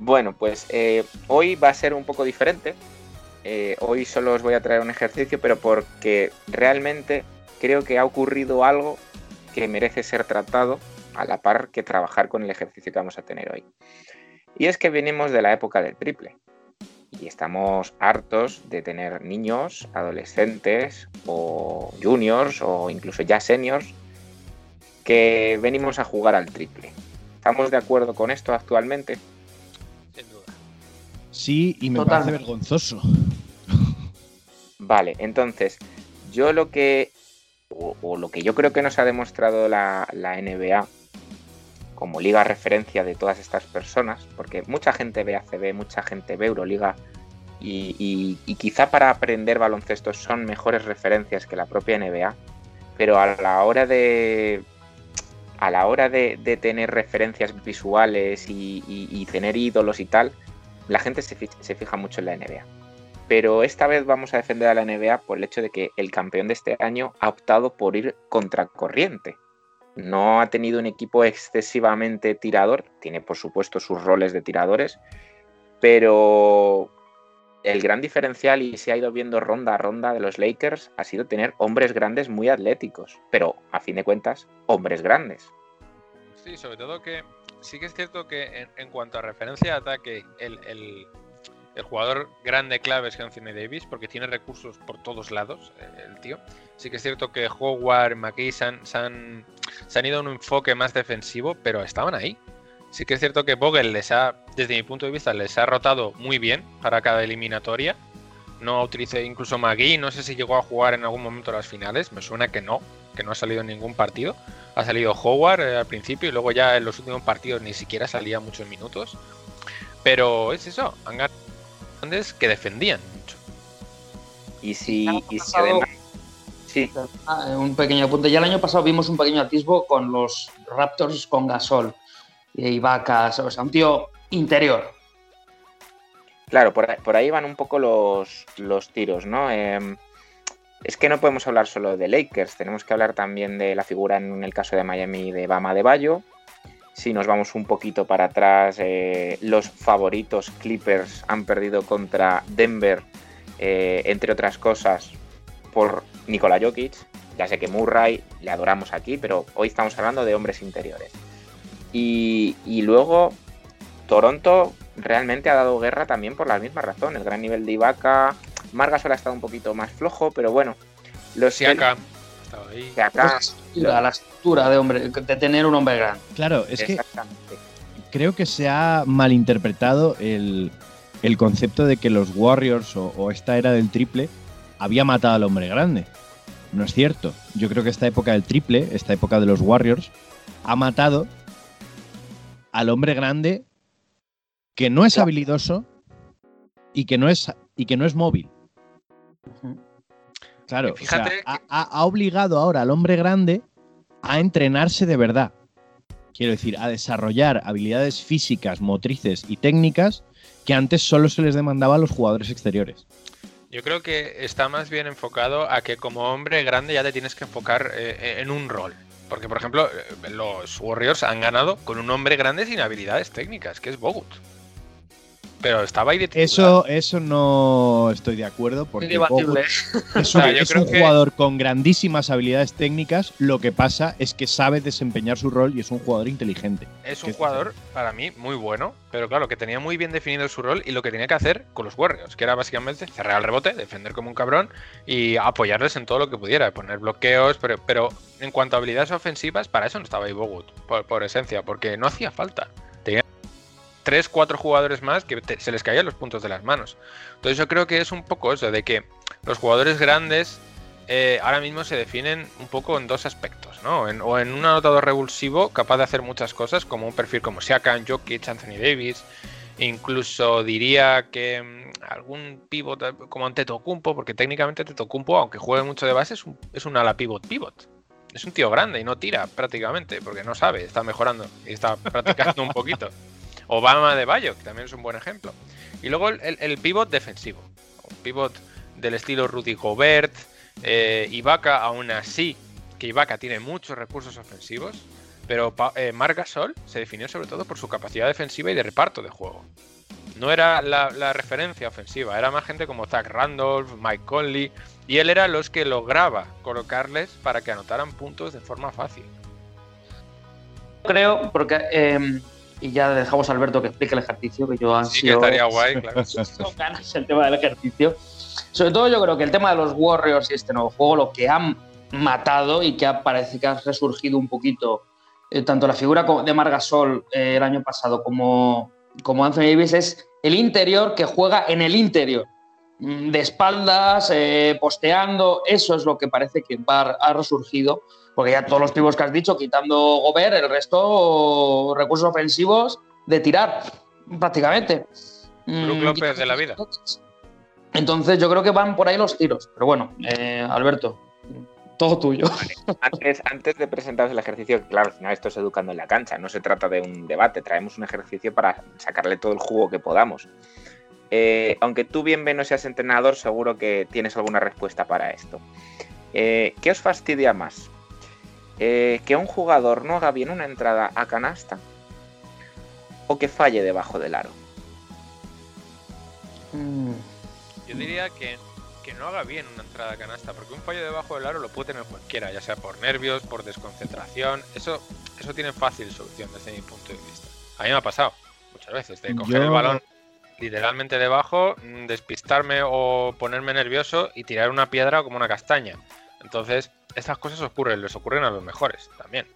Bueno, pues eh, hoy va a ser un poco diferente eh, hoy solo os voy a traer un ejercicio, pero porque realmente creo que ha ocurrido algo que merece ser tratado a la par que trabajar con el ejercicio que vamos a tener hoy. Y es que venimos de la época del triple. Y estamos hartos de tener niños, adolescentes o juniors o incluso ya seniors que venimos a jugar al triple. ¿Estamos de acuerdo con esto actualmente? Sí, y me parece vergonzoso. Vale, entonces, yo lo que. O, o lo que yo creo que nos ha demostrado la, la NBA como liga referencia de todas estas personas, porque mucha gente ve ACB, mucha gente ve Euroliga, y, y- y quizá para aprender baloncesto son mejores referencias que la propia NBA, pero a la hora de. A la hora de, de tener referencias visuales y, y- y tener ídolos y tal, la gente se fi- se fija mucho en la NBA pero esta vez vamos a defender a la NBA por el hecho de que el campeón de este año ha optado por ir contracorriente. No ha tenido un equipo excesivamente tirador, tiene por supuesto sus roles de tiradores, pero el gran diferencial, y se ha ido viendo ronda a ronda de los Lakers, ha sido tener hombres grandes muy atléticos, pero a fin de cuentas, hombres grandes. Sí, sobre todo que sí que es cierto que en, cuanto a referencia de ataque, el, el- jugador grande clave es Anthony Davis, porque tiene recursos por todos lados, eh, el tío. Sí que es cierto que Howard, han, se han- se han ido a un enfoque más defensivo, pero estaban ahí. Sí que es cierto que Vogel les ha, desde mi punto de vista, les ha rotado muy bien para cada eliminatoria. No utilicé incluso McGee, no sé si llegó a jugar en algún momento las finales, me suena que no, que no ha salido en ningún partido. Ha salido Howard eh, al principio y luego ya en los últimos partidos ni siquiera salía muchos minutos. Pero es eso, han ganado grandes que defendían mucho. Y si, y si además... Sí, Ah, un pequeño apunte. Ya el año pasado vimos un pequeño atisbo con los Raptors con Gasol y Ibaka, o sea, un tío interior. Claro, por ahí, por ahí van un poco los, los tiros, ¿no? Em, es que no podemos hablar solo de Lakers, tenemos que hablar también de la figura en el caso de Miami de Bama de Bayo. Si nos vamos un poquito para atrás, eh, los favoritos Clippers han perdido contra Denver, eh, entre otras cosas, por Nikola Jokic. Ya sé que Murray le adoramos aquí, pero hoy estamos hablando de hombres interiores. Y, y luego Toronto realmente ha dado guerra también por la misma razón. El gran nivel de Ibaka. Margasol ha estado un poquito más flojo, pero bueno. Los estaba ahí. Siakam, la estructura de hombre, de tener un hombre grande. Claro, es que creo que se ha malinterpretado el, el concepto de que los Warriors o, o esta era del triple había matado al hombre grande. No es cierto. Yo creo que esta época del triple, esta época de los Warriors, ha matado al hombre grande que no es habilidoso y que no es, y que no es móvil. Claro, o sea, Fíjate que- ha, obligado ahora al hombre grande a entrenarse de verdad. Quiero decir, a desarrollar habilidades físicas, motrices y técnicas que antes solo se les demandaba a los jugadores exteriores. Yo creo que está más bien enfocado a que como hombre grande ya te tienes que enfocar eh, en un rol. Porque, por ejemplo, eh, los Warriors han ganado con un hombre grande sin habilidades técnicas, que es Bogut. Pero estaba ahí de titular. Eso, eso no estoy de acuerdo porque. Bogut es un, O sea, yo es creo un que- jugador con grandísimas habilidades técnicas. Lo que pasa es que sabe desempeñar su rol y es un jugador inteligente. Es un es jugador, para mí, muy bueno, pero claro, que tenía muy bien definido su rol y lo que tenía que hacer con los Warriors, que era básicamente cerrar el rebote, defender como un cabrón y apoyarles en todo lo que pudiera, poner bloqueos, pero, pero en cuanto a habilidades ofensivas, para eso no estaba ahí Bogut, por, por esencia, porque no hacía falta. Tenía tres, cuatro jugadores más que te- se les caían los puntos de las manos. Entonces yo creo que es un poco eso, de que los jugadores grandes eh, ahora mismo se definen un poco en dos aspectos, ¿no? En- o en un anotador revulsivo capaz de hacer muchas cosas, como un perfil como Siakam, Jokic, Anthony Davis, incluso diría que mm, algún pivot eh, como Antetokounmpo, porque técnicamente Antetokounmpo, aunque juegue mucho de base, es un, es un ala pivot pivot. Es un tío grande y no tira prácticamente, porque no sabe, está mejorando y está practicando un poquito. Obama de Bayo, que también es un buen ejemplo. Y luego el, el- pivot defensivo. Un pivot del estilo Rudy Gobert, eh, Ibaka, aún así, que Ibaka tiene muchos recursos ofensivos, pero eh, Marc Gasol se definió sobre todo por su capacidad defensiva y de reparto de juego. no era la, la referencia ofensiva, era más gente como Zach Randolph, Mike Conley, y él era los que lograba colocarles para que anotaran puntos de forma fácil. Creo, porque eh, y ya dejamos a Alberto que explique el ejercicio, que yo Sí, que estaría guay, claro. no ganas el tema del ejercicio. Sobre todo yo creo que el tema de los Warriors y este nuevo juego, lo que han matado y que ha, parece que ha resurgido un poquito, eh, tanto la figura de Margasol eh, el año pasado como, como Anthony Davis, es el interior que juega en el interior. Mm, De espaldas, eh, posteando, eso es lo que parece que va, ha resurgido, porque ya todos los pibos que has dicho, quitando Gobert, el resto recursos ofensivos de tirar, prácticamente. Brook Mm, López de la vida. entonces yo creo que van por ahí los tiros. Pero bueno, eh, Alberto, todo tuyo. Antes, antes de presentaros el ejercicio, que claro, al final esto es educando en la cancha, no se trata de un debate, traemos un ejercicio para sacarle todo el jugo que podamos. Eh, aunque tú bien no seas entrenador, seguro que tienes alguna respuesta para esto. Eh, ¿Qué os fastidia más? Eh, ¿Que un jugador no haga bien una entrada a canasta o que falle debajo del aro? Mm, Yo diría que, que no haga bien una entrada a canasta, porque un fallo debajo del aro lo puede tener cualquiera, ya sea por nervios, por desconcentración. Eso, eso tiene fácil solución desde mi punto de vista. A mí me ha pasado muchas veces de coger Yo- el balón literalmente debajo, mm, despistarme o ponerme nervioso y tirar una piedra como una castaña. Entonces, estas cosas ocurren, les ocurren a los mejores también.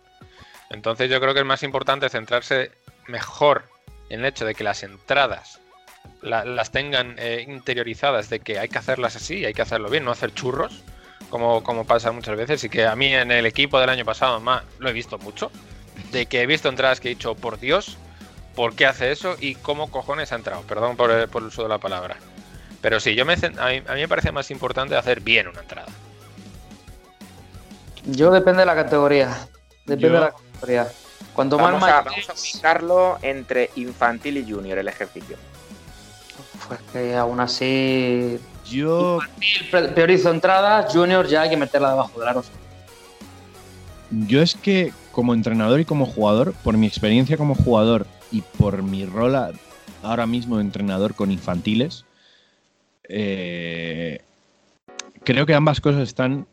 Entonces, yo creo que es más importante centrarse mejor en el hecho de que las entradas la- las tengan eh, interiorizadas de que hay que hacerlas así hay que hacerlo bien, no hacer churros, como, como pasa muchas veces. Y que a mí en el equipo del año pasado ma, lo he visto mucho. De que he visto entradas que he dicho, por Dios, ¿por qué hace eso? Y cómo cojones ha entrado. Perdón por el, uso de la palabra. Pero sí, yo me, a mí me parece más importante hacer bien una entrada. Yo depende de la categoría. Depende Yo- de la categoría. Cuanto más Vamos a, mayor vamos a ubicarlo entre infantil y junior el ejercicio. pues que aún así Yo, pre- priorizo entradas, junior ya hay que meterla debajo del aro. yo es que como entrenador y como jugador, por mi experiencia como jugador y por mi rol a- ahora mismo de entrenador con infantiles, eh, creo que ambas cosas están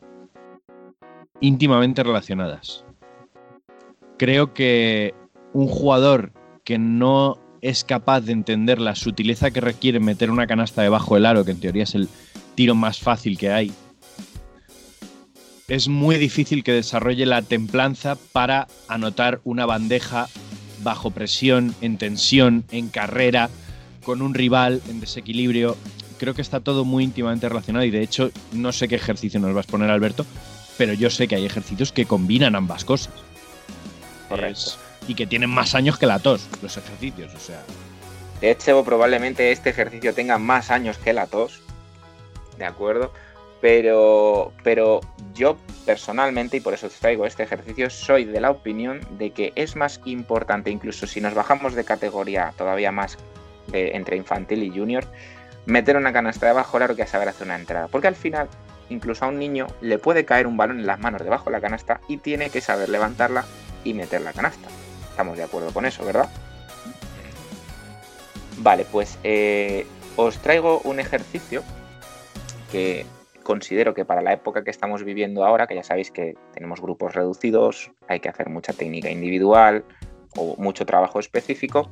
íntimamente relacionadas. Creo que un jugador que no es capaz de entender la sutileza que requiere meter una canasta debajo del aro, que en teoría es el tiro más fácil que hay, es muy difícil que desarrolle la templanza para anotar una bandeja bajo presión, en tensión, en carrera, con un rival en desequilibrio. Creo que está todo muy íntimamente relacionado y de hecho no sé qué ejercicio nos vas a poner Alberto, pero yo sé que hay ejercicios que combinan ambas cosas. Correcto. Es- y que tienen más años que la tos, los ejercicios, o sea. De hecho, probablemente este ejercicio tenga más años que la tos. ¿De acuerdo? Pero, pero yo personalmente, y por eso os traigo este ejercicio, soy de la opinión de que es más importante, incluso si nos bajamos de categoría todavía más de- entre infantil y junior, meter una canasta debajo del aro que saber hacer una entrada. Porque al final, incluso a un niño le puede caer un balón en las manos debajo de la canasta y tiene que saber levantarla y meter la canasta. Estamos de acuerdo con eso, ¿verdad? Vale, pues eh, os traigo un ejercicio que considero que para la época que estamos viviendo ahora, que ya sabéis que tenemos grupos reducidos, hay que hacer mucha técnica individual o mucho trabajo específico,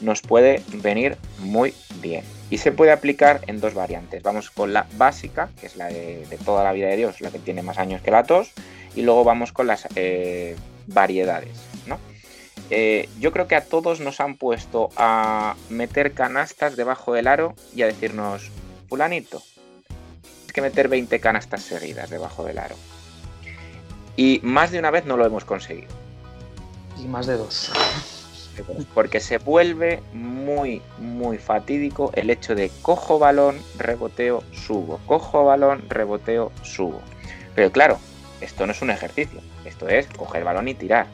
nos puede venir muy bien. Y se puede aplicar en dos variantes. Vamos con la básica, que es la de, toda la vida de Dios, la que tiene más años que la tos, y luego vamos con las eh, variedades. Eh, yo creo que a todos nos han puesto a meter canastas debajo del aro y a decirnos, fulanito, es que meter 20 canastas seguidas debajo del aro. Y más de una vez no lo hemos conseguido. Y más de dos. Porque se vuelve muy, muy fatídico el hecho de cojo balón, reboteo, subo. Cojo balón, reboteo, subo. Pero claro, esto no es un ejercicio. Esto es coger balón y tirar.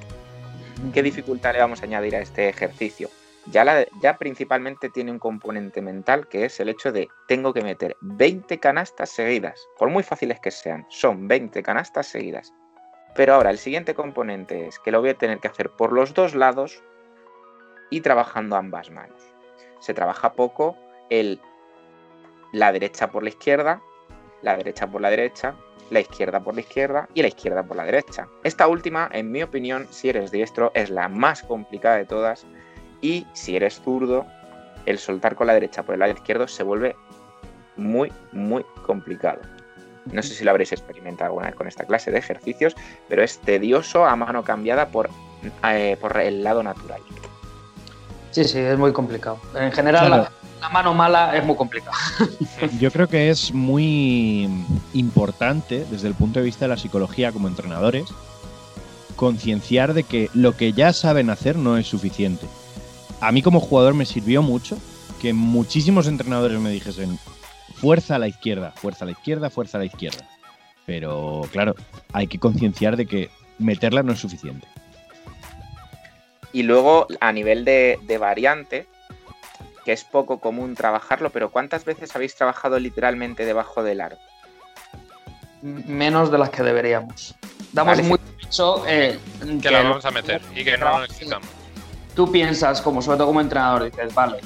¿Qué dificultad le vamos a añadir a este ejercicio? Ya, la- ya principalmente tiene un componente mental que es el hecho de tengo que meter 20 canastas seguidas. Por muy fáciles que sean, son 20 canastas seguidas. Pero ahora el siguiente componente es que lo voy a tener que hacer por los dos lados y trabajando ambas manos. se trabaja poco el la derecha por la izquierda, la derecha por la derecha, la izquierda por la izquierda y la izquierda por la derecha. Esta última, en mi opinión, si eres diestro, es la más complicada de todas y si eres zurdo, el soltar con la derecha por el lado izquierdo se vuelve muy, muy complicado. No sé si lo habréis experimentado alguna vez con esta clase de ejercicios, pero es tedioso a mano cambiada por, eh, por el lado natural. Sí, sí, es muy complicado. En general, Claro. la, la mano mala es muy complicada. Yo creo que es muy importante desde el punto de vista de la psicología como entrenadores concienciar de que lo que ya saben hacer no es suficiente. A mí como jugador me sirvió mucho que muchísimos entrenadores me dijesen fuerza a la izquierda, fuerza a la izquierda, fuerza a la izquierda. Pero claro, hay que concienciar de que meterla no es suficiente. Y luego, a nivel de, de variante, que es poco común trabajarlo, pero ¿cuántas veces habéis trabajado literalmente debajo del aro? Menos de las que deberíamos. Damos Vale. muy mucho. eh, Que la vamos a meter y que no lo necesitamos. Tú piensas, como sobre todo como entrenador, dices, vale,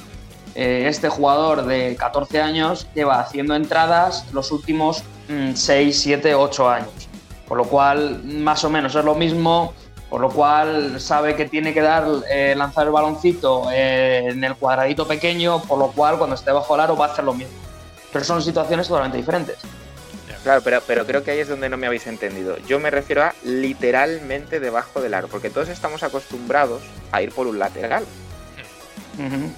eh, este jugador de 14 años lleva haciendo entradas los últimos 6, 7, 8 años. Por lo cual, más o menos es lo mismo, por lo cual sabe que tiene que dar, eh, lanzar el baloncito eh, en el cuadradito pequeño, por lo cual cuando esté bajo el aro va a hacer lo mismo. Pero son situaciones totalmente diferentes. Claro, pero, pero creo que ahí es donde no me habéis entendido. Yo me refiero a literalmente debajo del aro, porque todos estamos acostumbrados a ir por un lateral.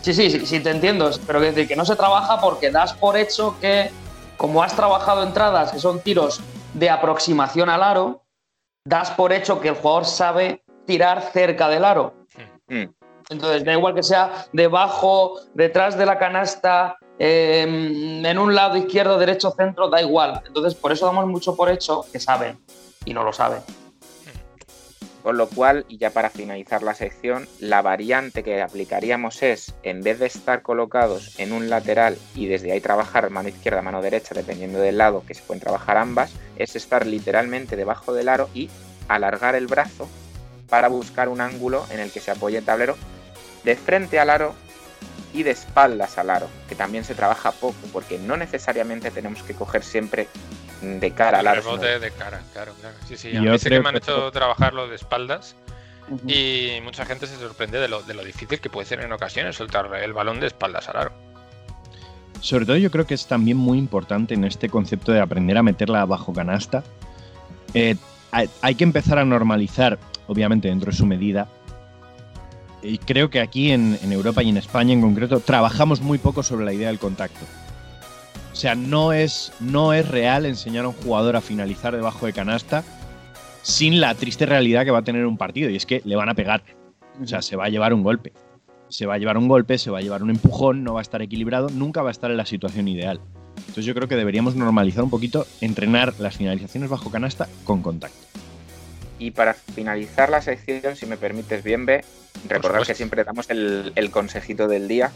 Sí, sí, sí, sí, te entiendo, pero quiero decir que no se trabaja porque das por hecho que, como has trabajado entradas, que son tiros de aproximación al aro, das por hecho que el jugador sabe tirar cerca del aro. Mm. Entonces, da igual que sea debajo, detrás de la canasta, eh, en un lado izquierdo, derecho, centro, da igual. Entonces, por eso damos mucho por hecho que saben y no lo saben. Con lo cual, y ya para finalizar la sección, la variante que aplicaríamos es, en vez de estar colocados en un lateral y desde ahí trabajar mano izquierda, mano derecha, dependiendo del lado, que se pueden trabajar ambas, es estar literalmente debajo del aro y alargar el brazo para buscar un ángulo en el que se apoye el tablero de frente al aro y de espaldas al aro, que también se trabaja poco, porque no necesariamente tenemos que coger siempre de cara al El aro. rebote de cara, claro, claro. Sí, sí, a Yo mí sí que me han que- hecho trabajarlo de espaldas y mucha gente se sorprende de lo, de lo difícil que puede ser en ocasiones soltar el balón de espaldas al aro. Sobre todo yo creo que es también muy importante en este concepto de aprender a meterla bajo canasta. Eh, hay, hay que empezar a normalizar, obviamente dentro de su medida. Y creo que aquí en, Europa y en España en concreto trabajamos muy poco sobre la idea del contacto. O sea, no es, no es real enseñar a un jugador a finalizar debajo de canasta sin la triste realidad que va a tener un partido. Y es que le van a pegar. O sea, se va a llevar un golpe. Se va a llevar un golpe, se va a llevar un empujón, no va a estar equilibrado, nunca va a estar en la situación ideal. Entonces yo creo que deberíamos normalizar un poquito, entrenar las finalizaciones bajo canasta con contacto. Y para finalizar la sección, si me permites bien, ve, recordad que siempre damos el, el consejito del día.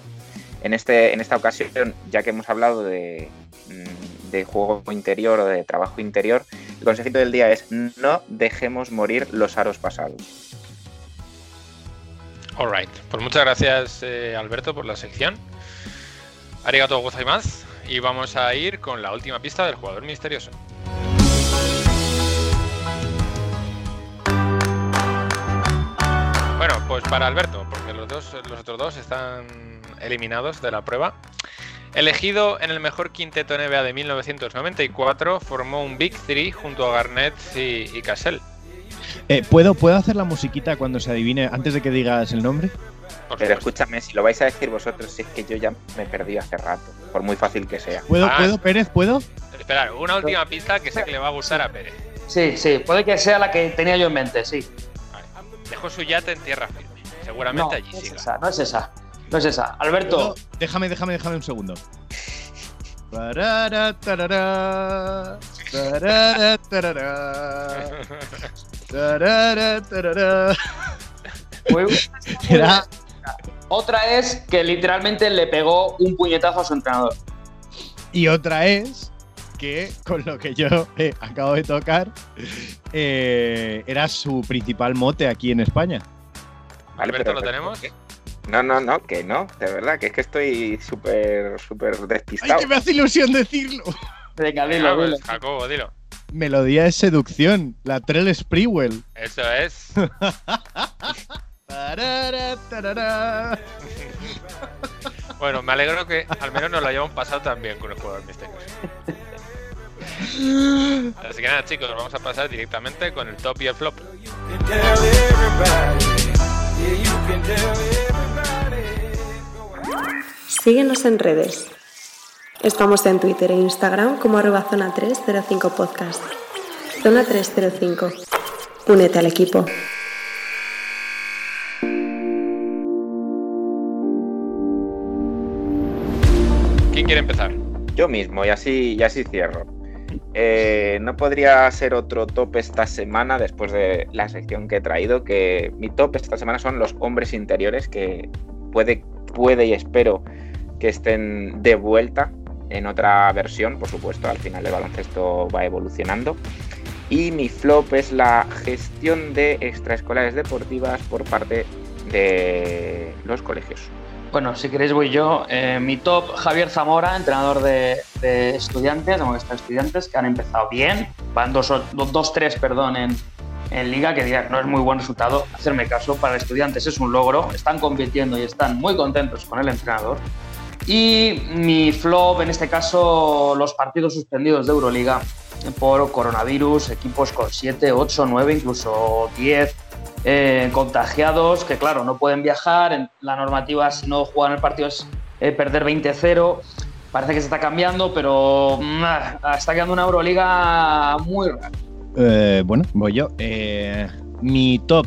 En, este, en esta ocasión, ya que hemos hablado de, mm, de juego interior o de trabajo interior, el consejito del día es no dejemos morir los aros pasados. Alright, pues muchas gracias eh, Alberto por la sección. Arigato gozaimasu. Y vamos a ir con la última pista del jugador misterioso. Bueno, pues para Alberto, porque los, dos, los otros dos están eliminados de la prueba. Elegido en el mejor quinteto NBA de 1994, formó un Big Three junto a Garnett y, y Cassell. Eh, ¿puedo, ¿Puedo hacer la musiquita cuando se adivine antes de que digas el nombre? Pero escúchame, si lo vais a decir vosotros, si es que yo ya me perdí hace rato, por muy fácil que sea. ¿Puedo, Ah. ¿puedo Pérez? ¿Puedo? Esperar, una última pista que sé que le va a gustar a Pérez. Sí, sí, puede que sea la que tenía yo en mente, sí. Dejó su yate en tierra firme. No, Seguramente allí no es esa, no es esa. No es esa. Alberto. Déjame, déjame, déjame un segundo. Tarara, tarara, tarara, tarara, Era- otra es que literalmente le pegó un puñetazo a su entrenador. Y otra es que con lo que yo eh, acabo de tocar eh, era su principal mote aquí en España. ¿vale? Alberto, Pero- ¿lo tenemos? No, no, no, que no, de verdad, que es que estoy súper, súper ¡Ay, despistado. que me hace ilusión decirlo! Venga, Venga, dilo, pues, dilo. Jacobo, dilo. Melodía de seducción, la Trell Sprewell. Eso es. Tarara, tarara. Bueno, me alegro que al menos nos lo hayamos pasado también con el jugador misterioso. Así que nada, chicos, vamos a pasar directamente con el top y el flop. Síguenos en redes. Estamos en Twitter e Instagram como arroba zona 305 podcast. Zona 305. Únete al equipo. ¿Quién quiere empezar? Yo mismo, y así, y así cierro. Eh, no podría ser otro top esta semana después de la sección que he traído, que mi top esta semana son los hombres interiores, que puede, puede y espero que estén de vuelta en otra versión, por supuesto, al final el baloncesto va evolucionando. Y mi flop es la gestión de extraescolares deportivas por parte de los colegios. Bueno, si queréis voy yo. Eh, mi top, Javier Zamora, entrenador de, de estudiantes, de Movistar Estudiantes, que han empezado bien. Van 2-3, perdón, en, en liga, que que no es muy buen resultado. Hacerme caso, para estudiantes es un logro. Están compitiendo y están muy contentos con el entrenador. Y mi flop, en este caso, los partidos suspendidos de Euroliga por coronavirus, equipos con 7, 8, 9, incluso 10 eh, contagiados, que claro, no pueden viajar. En la normativa, si no juegan el partido, es eh, perder 20-0. Parece que se está cambiando, pero mm, está quedando una Euroliga muy rara. Eh, bueno, voy yo. Mi top,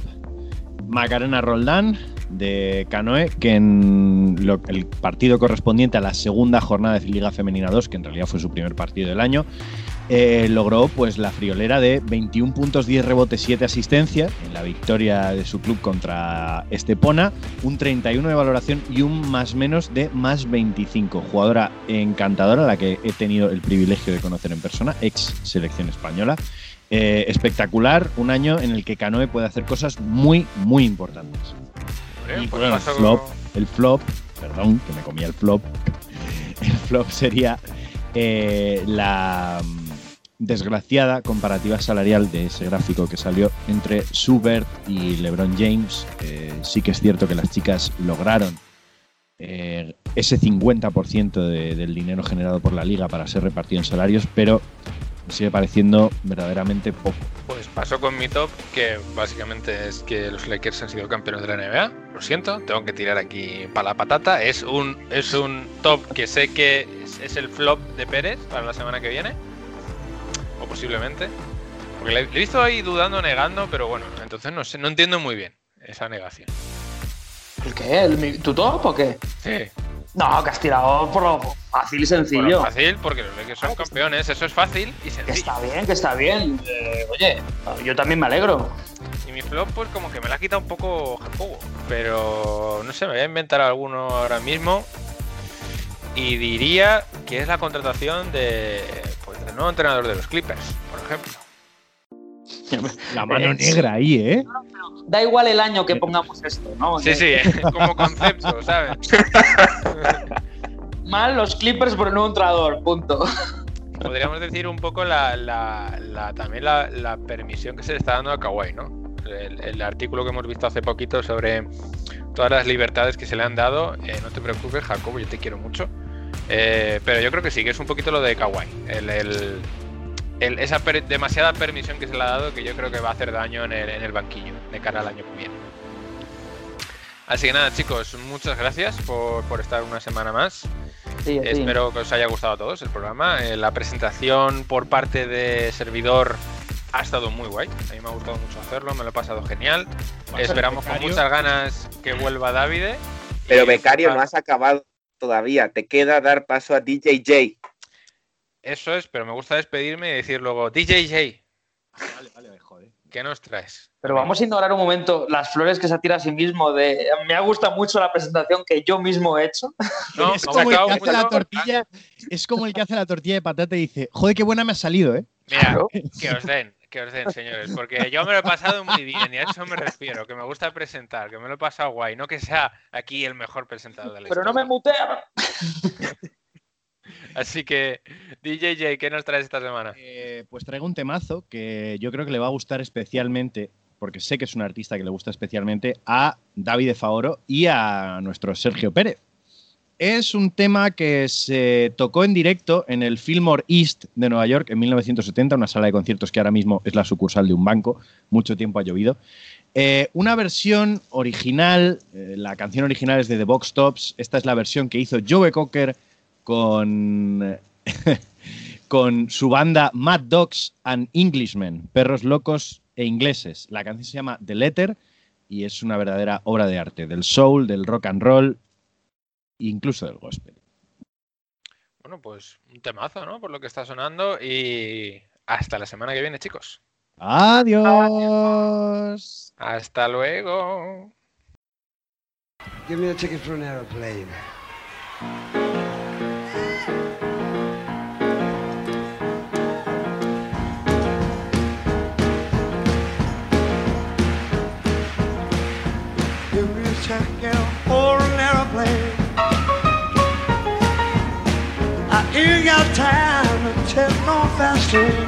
Macarena Roldán de Canoe, que en el partido correspondiente a la segunda jornada de Liga Femenina 2, que en realidad fue su primer partido del año, eh, logró pues la friolera de 21 puntos, 10 rebotes, 7 asistencias en la victoria de su club contra Estepona, un 31 de valoración y un más menos de más 25. Jugadora encantadora, la que he tenido el privilegio de conocer en persona, ex selección española. Eh, espectacular, un año en el que Canoe puede hacer cosas muy, muy importantes. Y pues bueno, paso- flop. El flop, perdón, que me comía el flop. El flop sería eh, la desgraciada comparativa salarial de ese gráfico que salió entre Subert y LeBron James. Eh, sí que es cierto que las chicas lograron eh, ese 50% de- del dinero generado por la liga para ser repartido en salarios, pero sigue pareciendo verdaderamente poco. Pues paso con mi top, que básicamente es que los Lakers han sido campeones de la NBA. Lo siento, tengo que tirar aquí para la patata. Es un, es un top que sé que es, es el flop de Pérez para la semana que viene. O posiblemente. Porque le, he visto ahí dudando, negando, pero bueno, entonces no sé, no entiendo muy bien esa negación. ¿El qué? ¿El, mi- ¿Tu top o qué? Sí, No, que has tirado por lo fácil y por sencillo. lo fácil, porque los Lakers son campeones, eso es fácil y Que sencillo. está bien, que está bien. Eh, oye, yo también me alegro. Y mi flop, pues como que me la ha quitado un poco Jacobo. Pero no sé, me voy a inventar alguno ahora mismo. Y diría que es la contratación de, del nuevo entrenador de los Clippers, por ejemplo. La mano Eh, negra ahí, ¿eh? Da igual el año que pongamos esto, ¿no? Sí, sí, como concepto, ¿sabes? Mal los Clippers por el nuevo entrenador, punto. Podríamos decir un poco la, la- la- también la, la permisión que se le está dando a Kawhi, ¿no? El, el artículo que hemos visto hace poquito sobre todas las libertades que se le han dado. eh, no te preocupes, Jacobo, yo te quiero mucho. Eh, pero yo creo que sí, que es un poquito lo de Kawhi. El, el- el- esa per- demasiada permisión que se le ha dado que yo creo que va a hacer daño en el, en el banquillo de cara al año que viene. Así que nada, chicos, muchas gracias por, por estar una semana más. Sí, sí. Espero que os haya gustado a todos el programa. Eh, la presentación por parte de servidor ha estado muy guay. A mí me ha gustado mucho hacerlo, me lo he pasado genial. Esperamos con becario. muchas ganas que vuelva Davide. Pero becario, no has acabado todavía. Te queda dar paso a DJJ. Eso es, pero me gusta despedirme y decir luego, DJJ, Vale, vale, joder. ¿qué nos traes? Pero vamos a ignorar un momento las flores que se tira a sí mismo. De, me ha gustado mucho la presentación que yo mismo he hecho. No, es me ha como el que gustado hace la mucho. tortilla, es como el que hace la tortilla de patata y dice, joder, qué buena me ha salido, ¿eh? Mira, Claro. que os den, que os den, señores, porque yo me lo he pasado muy bien y a eso me refiero, que me gusta presentar, que me lo he pasado guay, no que sea aquí el mejor presentador de la Pero no me mutea. Así que, DJJ, ¿qué nos traes esta semana? Eh, pues traigo un temazo que yo creo que le va a gustar especialmente, porque sé que es un artista que le gusta especialmente, a David de Faoro y a nuestro Sergio Pérez. Es un tema que se tocó en directo en el Fillmore East de Nueva York en 1970, una sala de conciertos que ahora mismo es la sucursal de un banco, mucho tiempo ha llovido. Eh, una versión original, eh, la canción original es de The Box Tops, esta es la versión que hizo Joe Cocker con, con su banda Mad Dogs and Englishmen, perros locos e ingleses. La canción se llama The Letter y es una verdadera obra de arte, del soul, del rock and roll, incluso del gospel. Bueno, pues un temazo, ¿no? Por lo que está sonando y hasta la semana que viene, chicos. Adiós. Hasta luego. Give me a ticket for an aeroplane. you.